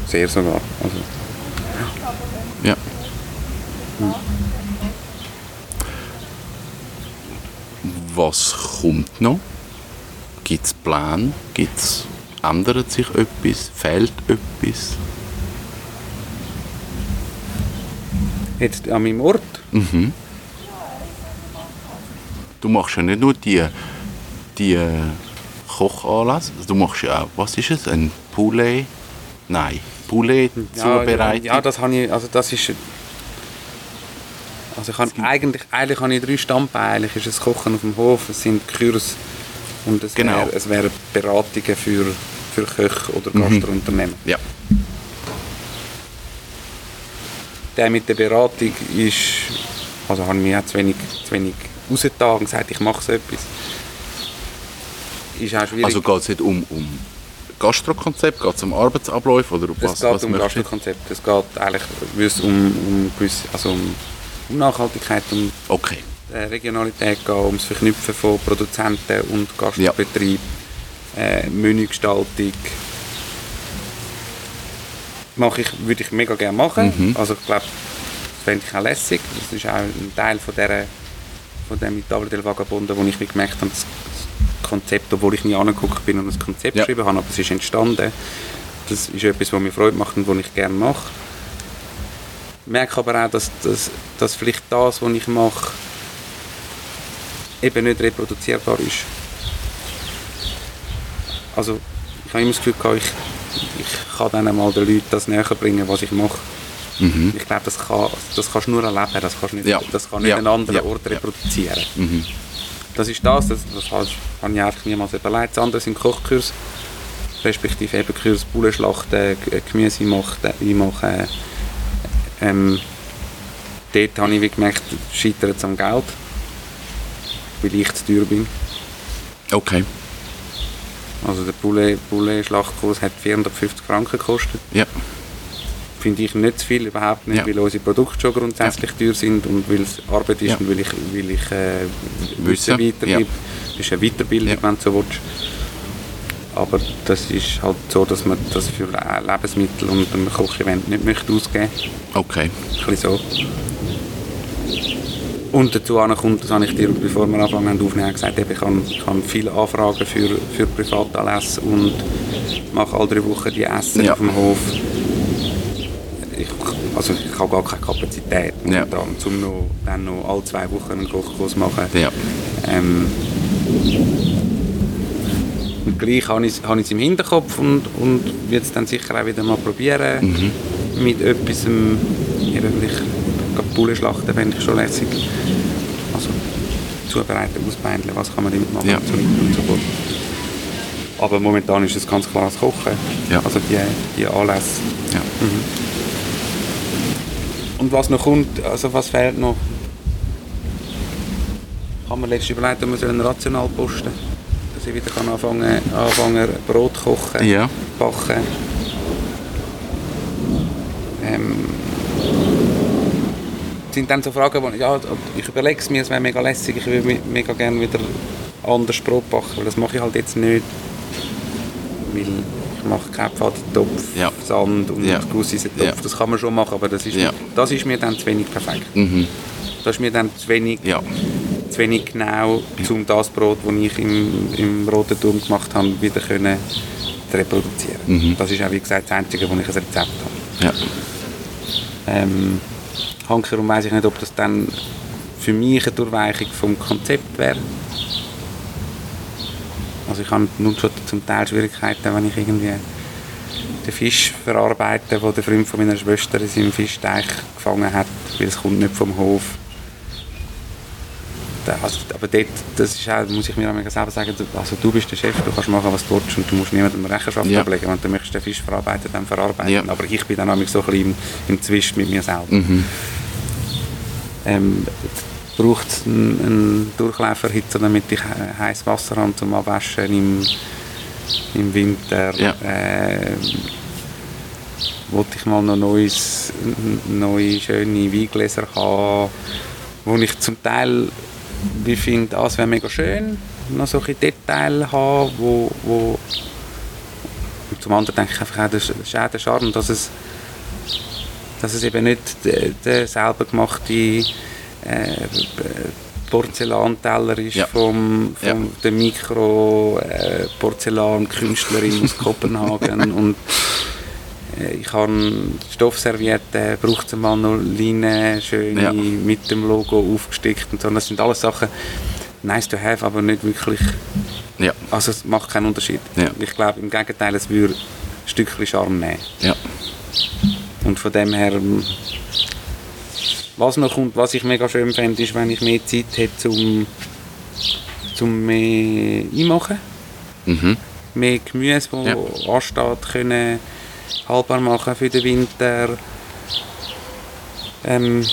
[SPEAKER 2] Sehr sogar. Also,
[SPEAKER 1] Ja. Was kommt noch? Gibt es Pläne? Gibt's, ändert sich etwas? Fehlt etwas?
[SPEAKER 2] jetzt an meinem Ort.
[SPEAKER 1] Mhm. Du machst ja nicht nur die, die äh, Kochanlässe, du machst ja auch, was ist es, ein Poulet? Nein, Poulet Zubereitung?
[SPEAKER 2] Ja, das habe ich, also das ist... Also ich habe eigentlich, eigentlich habe ich drei Standbeine. Eigentlich ist es Kochen auf dem Hof, es sind Kurs und es,
[SPEAKER 1] Genau.
[SPEAKER 2] wäre, es wären Beratungen für, für Köche oder Gastrounternehmen.
[SPEAKER 1] ja.
[SPEAKER 2] Der mit der Beratung ist, also habe ich mich auch zu wenig, zu wenig rausgetan und gesagt, ich mache so etwas. Ist auch schwierig.
[SPEAKER 1] Also geht es nicht um, um Gastrokonzept, geht es um Arbeitsabläufe oder um
[SPEAKER 2] es
[SPEAKER 1] was,
[SPEAKER 2] geht
[SPEAKER 1] was
[SPEAKER 2] um? Gastrokonzept. Es geht eigentlich es um, um, gewisse, also um, um Nachhaltigkeit, um
[SPEAKER 1] Okay,
[SPEAKER 2] äh, Regionalität gehen, um das Verknüpfen von Produzenten und Gastbetrieb, äh, Menügestaltung. Mache ich, würde ich mega gerne machen.
[SPEAKER 1] Mhm.
[SPEAKER 2] Also ich glaube, das fände ich auch lässig. Das ist auch ein Teil von dieser, von dem Table del Vagabondo, wo ich wie gemerkt habe, das Konzept, obwohl ich nie angeguckt bin und das Konzept
[SPEAKER 1] Ja.
[SPEAKER 2] geschrieben habe, aber es ist entstanden. Das ist etwas, was mir Freude macht und was ich gerne mache. Ich merke aber auch, dass, dass, dass vielleicht das, was ich mache, eben nicht reproduzierbar ist. Also ich habe immer das Gefühl, gehabt, ich, ich kann dann mal den Leuten das näher bringen, was ich mache.
[SPEAKER 1] Mhm.
[SPEAKER 2] Ich glaube, das, kann, das kannst du nur erleben, das kannst du nicht,
[SPEAKER 1] Ja.
[SPEAKER 2] das kann nicht
[SPEAKER 1] Ja.
[SPEAKER 2] an einem anderen
[SPEAKER 1] Ja.
[SPEAKER 2] Ort reproduzieren.
[SPEAKER 1] Mhm.
[SPEAKER 2] Das ist das, das, das habe ich einfach niemals überlegt. Das andere sind Kochkurs, respektive eben Kurs Bullenschlachten, G- Gemüse machen, einmachen. Ähm, dort habe ich wie gemerkt, scheitert es am Geld, weil ich zu teuer bin.
[SPEAKER 1] Okay.
[SPEAKER 2] Also der Poulet-Schlachtkurs hat 450 Franken gekostet.
[SPEAKER 1] Ja.
[SPEAKER 2] Finde ich nicht zu viel, überhaupt nicht,
[SPEAKER 1] Ja.
[SPEAKER 2] weil unsere Produkte schon grundsätzlich teuer sind und weil es Arbeit ist
[SPEAKER 1] Ja.
[SPEAKER 2] und weil ich, weil ich äh,
[SPEAKER 1] Wissen,
[SPEAKER 2] weitergebe. Das ist eine Weiterbildung,
[SPEAKER 1] Ja.
[SPEAKER 2] wenn du so willst. Aber das ist halt so, dass man das für Le- Lebensmittel und ein Kochevent nicht möchte ausgeben
[SPEAKER 1] Okay.
[SPEAKER 2] Ein bisschen so. Und dazu kommt, das habe ich dir, bevor wir anfangen haben aufnehmen, gesagt, ich habe, ich habe viele Anfragen für, für Privatanlässe und mache alle drei Wochen die Essen
[SPEAKER 1] Ja.
[SPEAKER 2] auf dem Hof. Ich, also ich habe gar keine Kapazität,
[SPEAKER 1] Ja.
[SPEAKER 2] momentan, um noch, dann noch alle zwei Wochen einen Kochkurs zu machen.
[SPEAKER 1] Ja.
[SPEAKER 2] Ähm, und gleich habe ich, habe ich es im Hinterkopf und, und werde es dann sicher auch wieder mal probieren.
[SPEAKER 1] Mhm.
[SPEAKER 2] Mit etwas, ähm, eben vielleicht Bullenschlachten fände ich schon lässig. Also zubereiten, ausbeindeln, was kann man damit machen
[SPEAKER 1] Ja.
[SPEAKER 2] und so und so fort. Aber momentan ist es ganz klar das Kochen.
[SPEAKER 1] Ja.
[SPEAKER 2] Also die, die Anlässe.
[SPEAKER 1] Ja.
[SPEAKER 2] Und was noch kommt, also was fehlt noch? Ich habe mir letztens überlegt, ob wir sollen rational posten Dass ich wieder kann anfangen, anfangen Brot kochen,
[SPEAKER 1] Ja.
[SPEAKER 2] backen. Ähm, sind dann so Fragen, wo ja, ich überlege es mir, es wäre mega lässig, ich würde me- mega gerne wieder anders Brot backen, weil das mache ich halt jetzt nicht. Weil mache keinen Pfadentopf,
[SPEAKER 1] Ja.
[SPEAKER 2] Sand und
[SPEAKER 1] Ja.
[SPEAKER 2] Gusseisentopf.
[SPEAKER 1] Ja.
[SPEAKER 2] Das kann man schon machen, aber das ist,
[SPEAKER 1] Ja.
[SPEAKER 2] mir, das ist mir dann zu wenig perfekt.
[SPEAKER 1] Mhm.
[SPEAKER 2] Das ist mir dann zu wenig,
[SPEAKER 1] Ja.
[SPEAKER 2] zu wenig genau, um das Brot, das ich im, im Roten Turm gemacht habe, wieder können zu reproduzieren.
[SPEAKER 1] Mhm.
[SPEAKER 2] Das ist auch, wie gesagt, das Einzige, wo ich ein Rezept habe.
[SPEAKER 1] Ja.
[SPEAKER 2] Ähm, hankerum weiss ich nicht, ob das dann für mich eine Durchweichung vom Konzept wäre. Also ich habe nun schon zum Teil Schwierigkeiten, wenn ich irgendwie den Fisch verarbeite, den der Freund von meiner Schwester in seinem Fischteich gefangen hat, weil es kommt nicht vom Hof. Also, aber dort, das ist auch, muss ich mir auch selber sagen, du- also du bist der Chef, du kannst machen, was du willst und du musst niemandem Rechenschaft
[SPEAKER 1] Ja.
[SPEAKER 2] ablegen. Wenn du möchtest den Fisch verarbeiten, dann verarbeiten.
[SPEAKER 1] Ja.
[SPEAKER 2] Aber ich bin dann nämlich so ein bisschen im, im Zwist mit mir selber.
[SPEAKER 1] Mhm.
[SPEAKER 2] Ähm, braucht es einen, einen Durchläuferhitzer, damit ich he- heißes Wasser habe zum Abwaschen im, im Winter.
[SPEAKER 1] Ja.
[SPEAKER 2] Ähm, wollte ich mal noch neues, neue schöne Weingläser haben, wo ich zum Teil wie finde, ah, es wäre mega schön, noch solche Details haben, wo, wo und zum anderen denke ich einfach auch, das ist auch der Charme, dass es dass es eben nicht der, der selber gemachte äh, Porzellanteller ist
[SPEAKER 1] Ja.
[SPEAKER 2] vom, vom
[SPEAKER 1] Ja.
[SPEAKER 2] der Mikro äh, Porzellankünstlerin aus Kopenhagen und äh, ich habe Stoffservietten, braucht es mal noch Leine, schöne
[SPEAKER 1] Ja.
[SPEAKER 2] mit dem Logo aufgestickt und so. Das sind alles Sachen, nice to have, aber nicht wirklich,
[SPEAKER 1] Ja.
[SPEAKER 2] also es macht keinen Unterschied. Ich glaube im Gegenteil, es würde ein Stückchen Charme nehmen. Und von dem her, was noch kommt, was ich mega schön fände, ist, wenn ich mehr Zeit hätte zum, zum mehr einmachen.
[SPEAKER 1] Mhm.
[SPEAKER 2] Mehr Gemüse, das
[SPEAKER 1] Ja.
[SPEAKER 2] ansteht, können haltbar machen für den Winter. Ähm,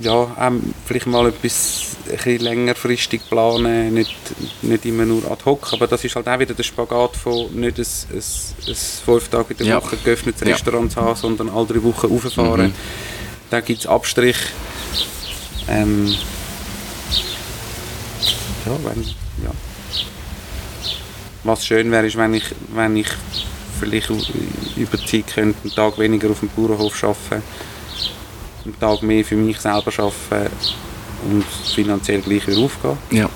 [SPEAKER 2] ja, ähm, vielleicht mal etwas ein bisschen längerfristig planen, nicht, nicht immer nur ad hoc, aber das ist halt auch wieder der Spagat von nicht ein, ein, ein fünf Tage in der
[SPEAKER 1] Ja.
[SPEAKER 2] Woche geöffnetes
[SPEAKER 1] Ja.
[SPEAKER 2] Restaurant zu haben, sondern alle drei Wochen rauffahren.
[SPEAKER 1] Mhm.
[SPEAKER 2] Da gibt es Abstrich. Ähm, ja, wenn, ja. Was schön wäre, ist, wenn ich, wenn ich vielleicht über die Zeit könnte, einen Tag weniger auf dem Bauernhof arbeiten, einen Tag mehr für mich selber arbeiten und finanziell gleich wieder aufgehen.
[SPEAKER 1] Ja.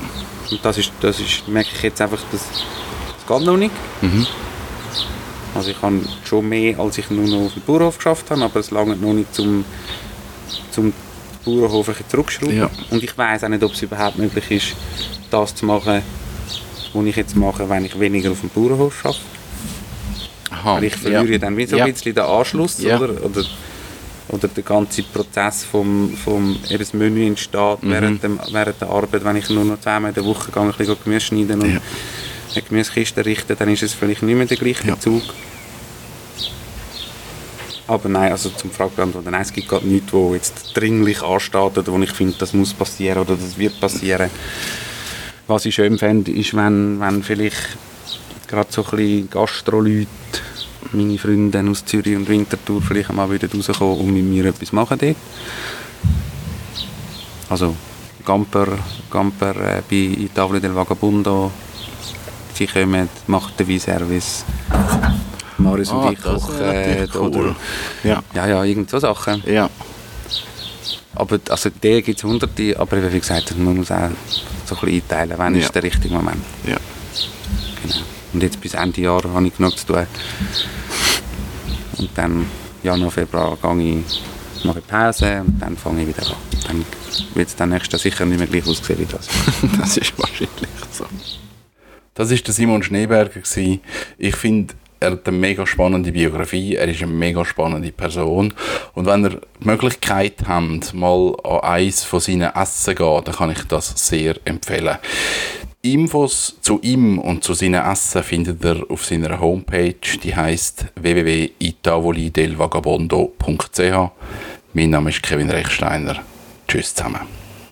[SPEAKER 2] Und das ist, das ist, merke ich jetzt einfach, dass das geht noch nicht.
[SPEAKER 1] Mhm.
[SPEAKER 2] Also ich habe schon mehr, als ich nur noch auf dem Bauernhof geschafft habe, aber es lange noch nicht zum, zum Bauernhof ein zurückschrauben.
[SPEAKER 1] Ja.
[SPEAKER 2] Und ich weiß auch nicht, ob es überhaupt möglich ist, das zu machen, was ich jetzt mache, wenn ich weniger auf dem Bauernhof arbeite.
[SPEAKER 1] Aha.
[SPEAKER 2] Weil ich verliere
[SPEAKER 1] ja.
[SPEAKER 2] dann wie so ein bisschen den Anschluss, oder? oder? Oder der ganze Prozess vom, vom eben das Menü entsteht
[SPEAKER 1] Mhm.
[SPEAKER 2] während, dem, während der Arbeit, wenn ich nur noch zweimal in der Woche gehe, ein bisschen Gemüse schneiden und
[SPEAKER 1] Ja.
[SPEAKER 2] eine Gemüsekiste richten, dann ist es vielleicht nicht mehr der gleiche
[SPEAKER 1] Ja.
[SPEAKER 2] Bezug. Aber nein, also zum Frage nein, es gibt gerade nichts, wo jetzt dringlich ansteht oder wo ich finde, das muss passieren oder das wird passieren. Was ich schön fände, ist, wenn, wenn vielleicht gerade so ein bisschen Gastro-Leute, meine Freunde aus Zürich und Winterthur vielleicht einmal wieder rauskommen und mit mir etwas machen dort. Also Gamper, Gamper äh, bei Tavole del Vagabundo, sie kommen, machen den Weinservice. Marius und
[SPEAKER 1] Ah,
[SPEAKER 2] ich
[SPEAKER 1] das
[SPEAKER 2] kochen.
[SPEAKER 1] cool.
[SPEAKER 2] Oder,
[SPEAKER 1] Ja.
[SPEAKER 2] ja, ja, irgend so Sachen.
[SPEAKER 1] Ja.
[SPEAKER 2] Aber also Ideen gibt es hunderte, aber wie gesagt, man muss auch so ein bisschen einteilen, wann
[SPEAKER 1] Ja.
[SPEAKER 2] ist der richtige Moment.
[SPEAKER 1] Ja.
[SPEAKER 2] Genau. Und jetzt bis Ende Jahr habe ich genug zu tun. Und dann Januar, Februar gehe ich, mache ich Pause und dann fange ich wieder an. Dann wird es dann nächstes Jahr sicher nicht mehr gleich aussehen wie das.
[SPEAKER 1] Das ist wahrscheinlich so. Das war der Simon Schneeberger. Ich finde, er hat eine mega spannende Biografie, er ist eine mega spannende Person. Und wenn ihr die Möglichkeit habt, mal an eins von seinen Essen zu gehen, dann kann ich das sehr empfehlen. Infos zu ihm und zu seinen Essen findet ihr auf seiner Homepage, die heißt www.itavolidelvagabondo.ch. Mein Name ist Kevin Rechsteiner. Tschüss zusammen.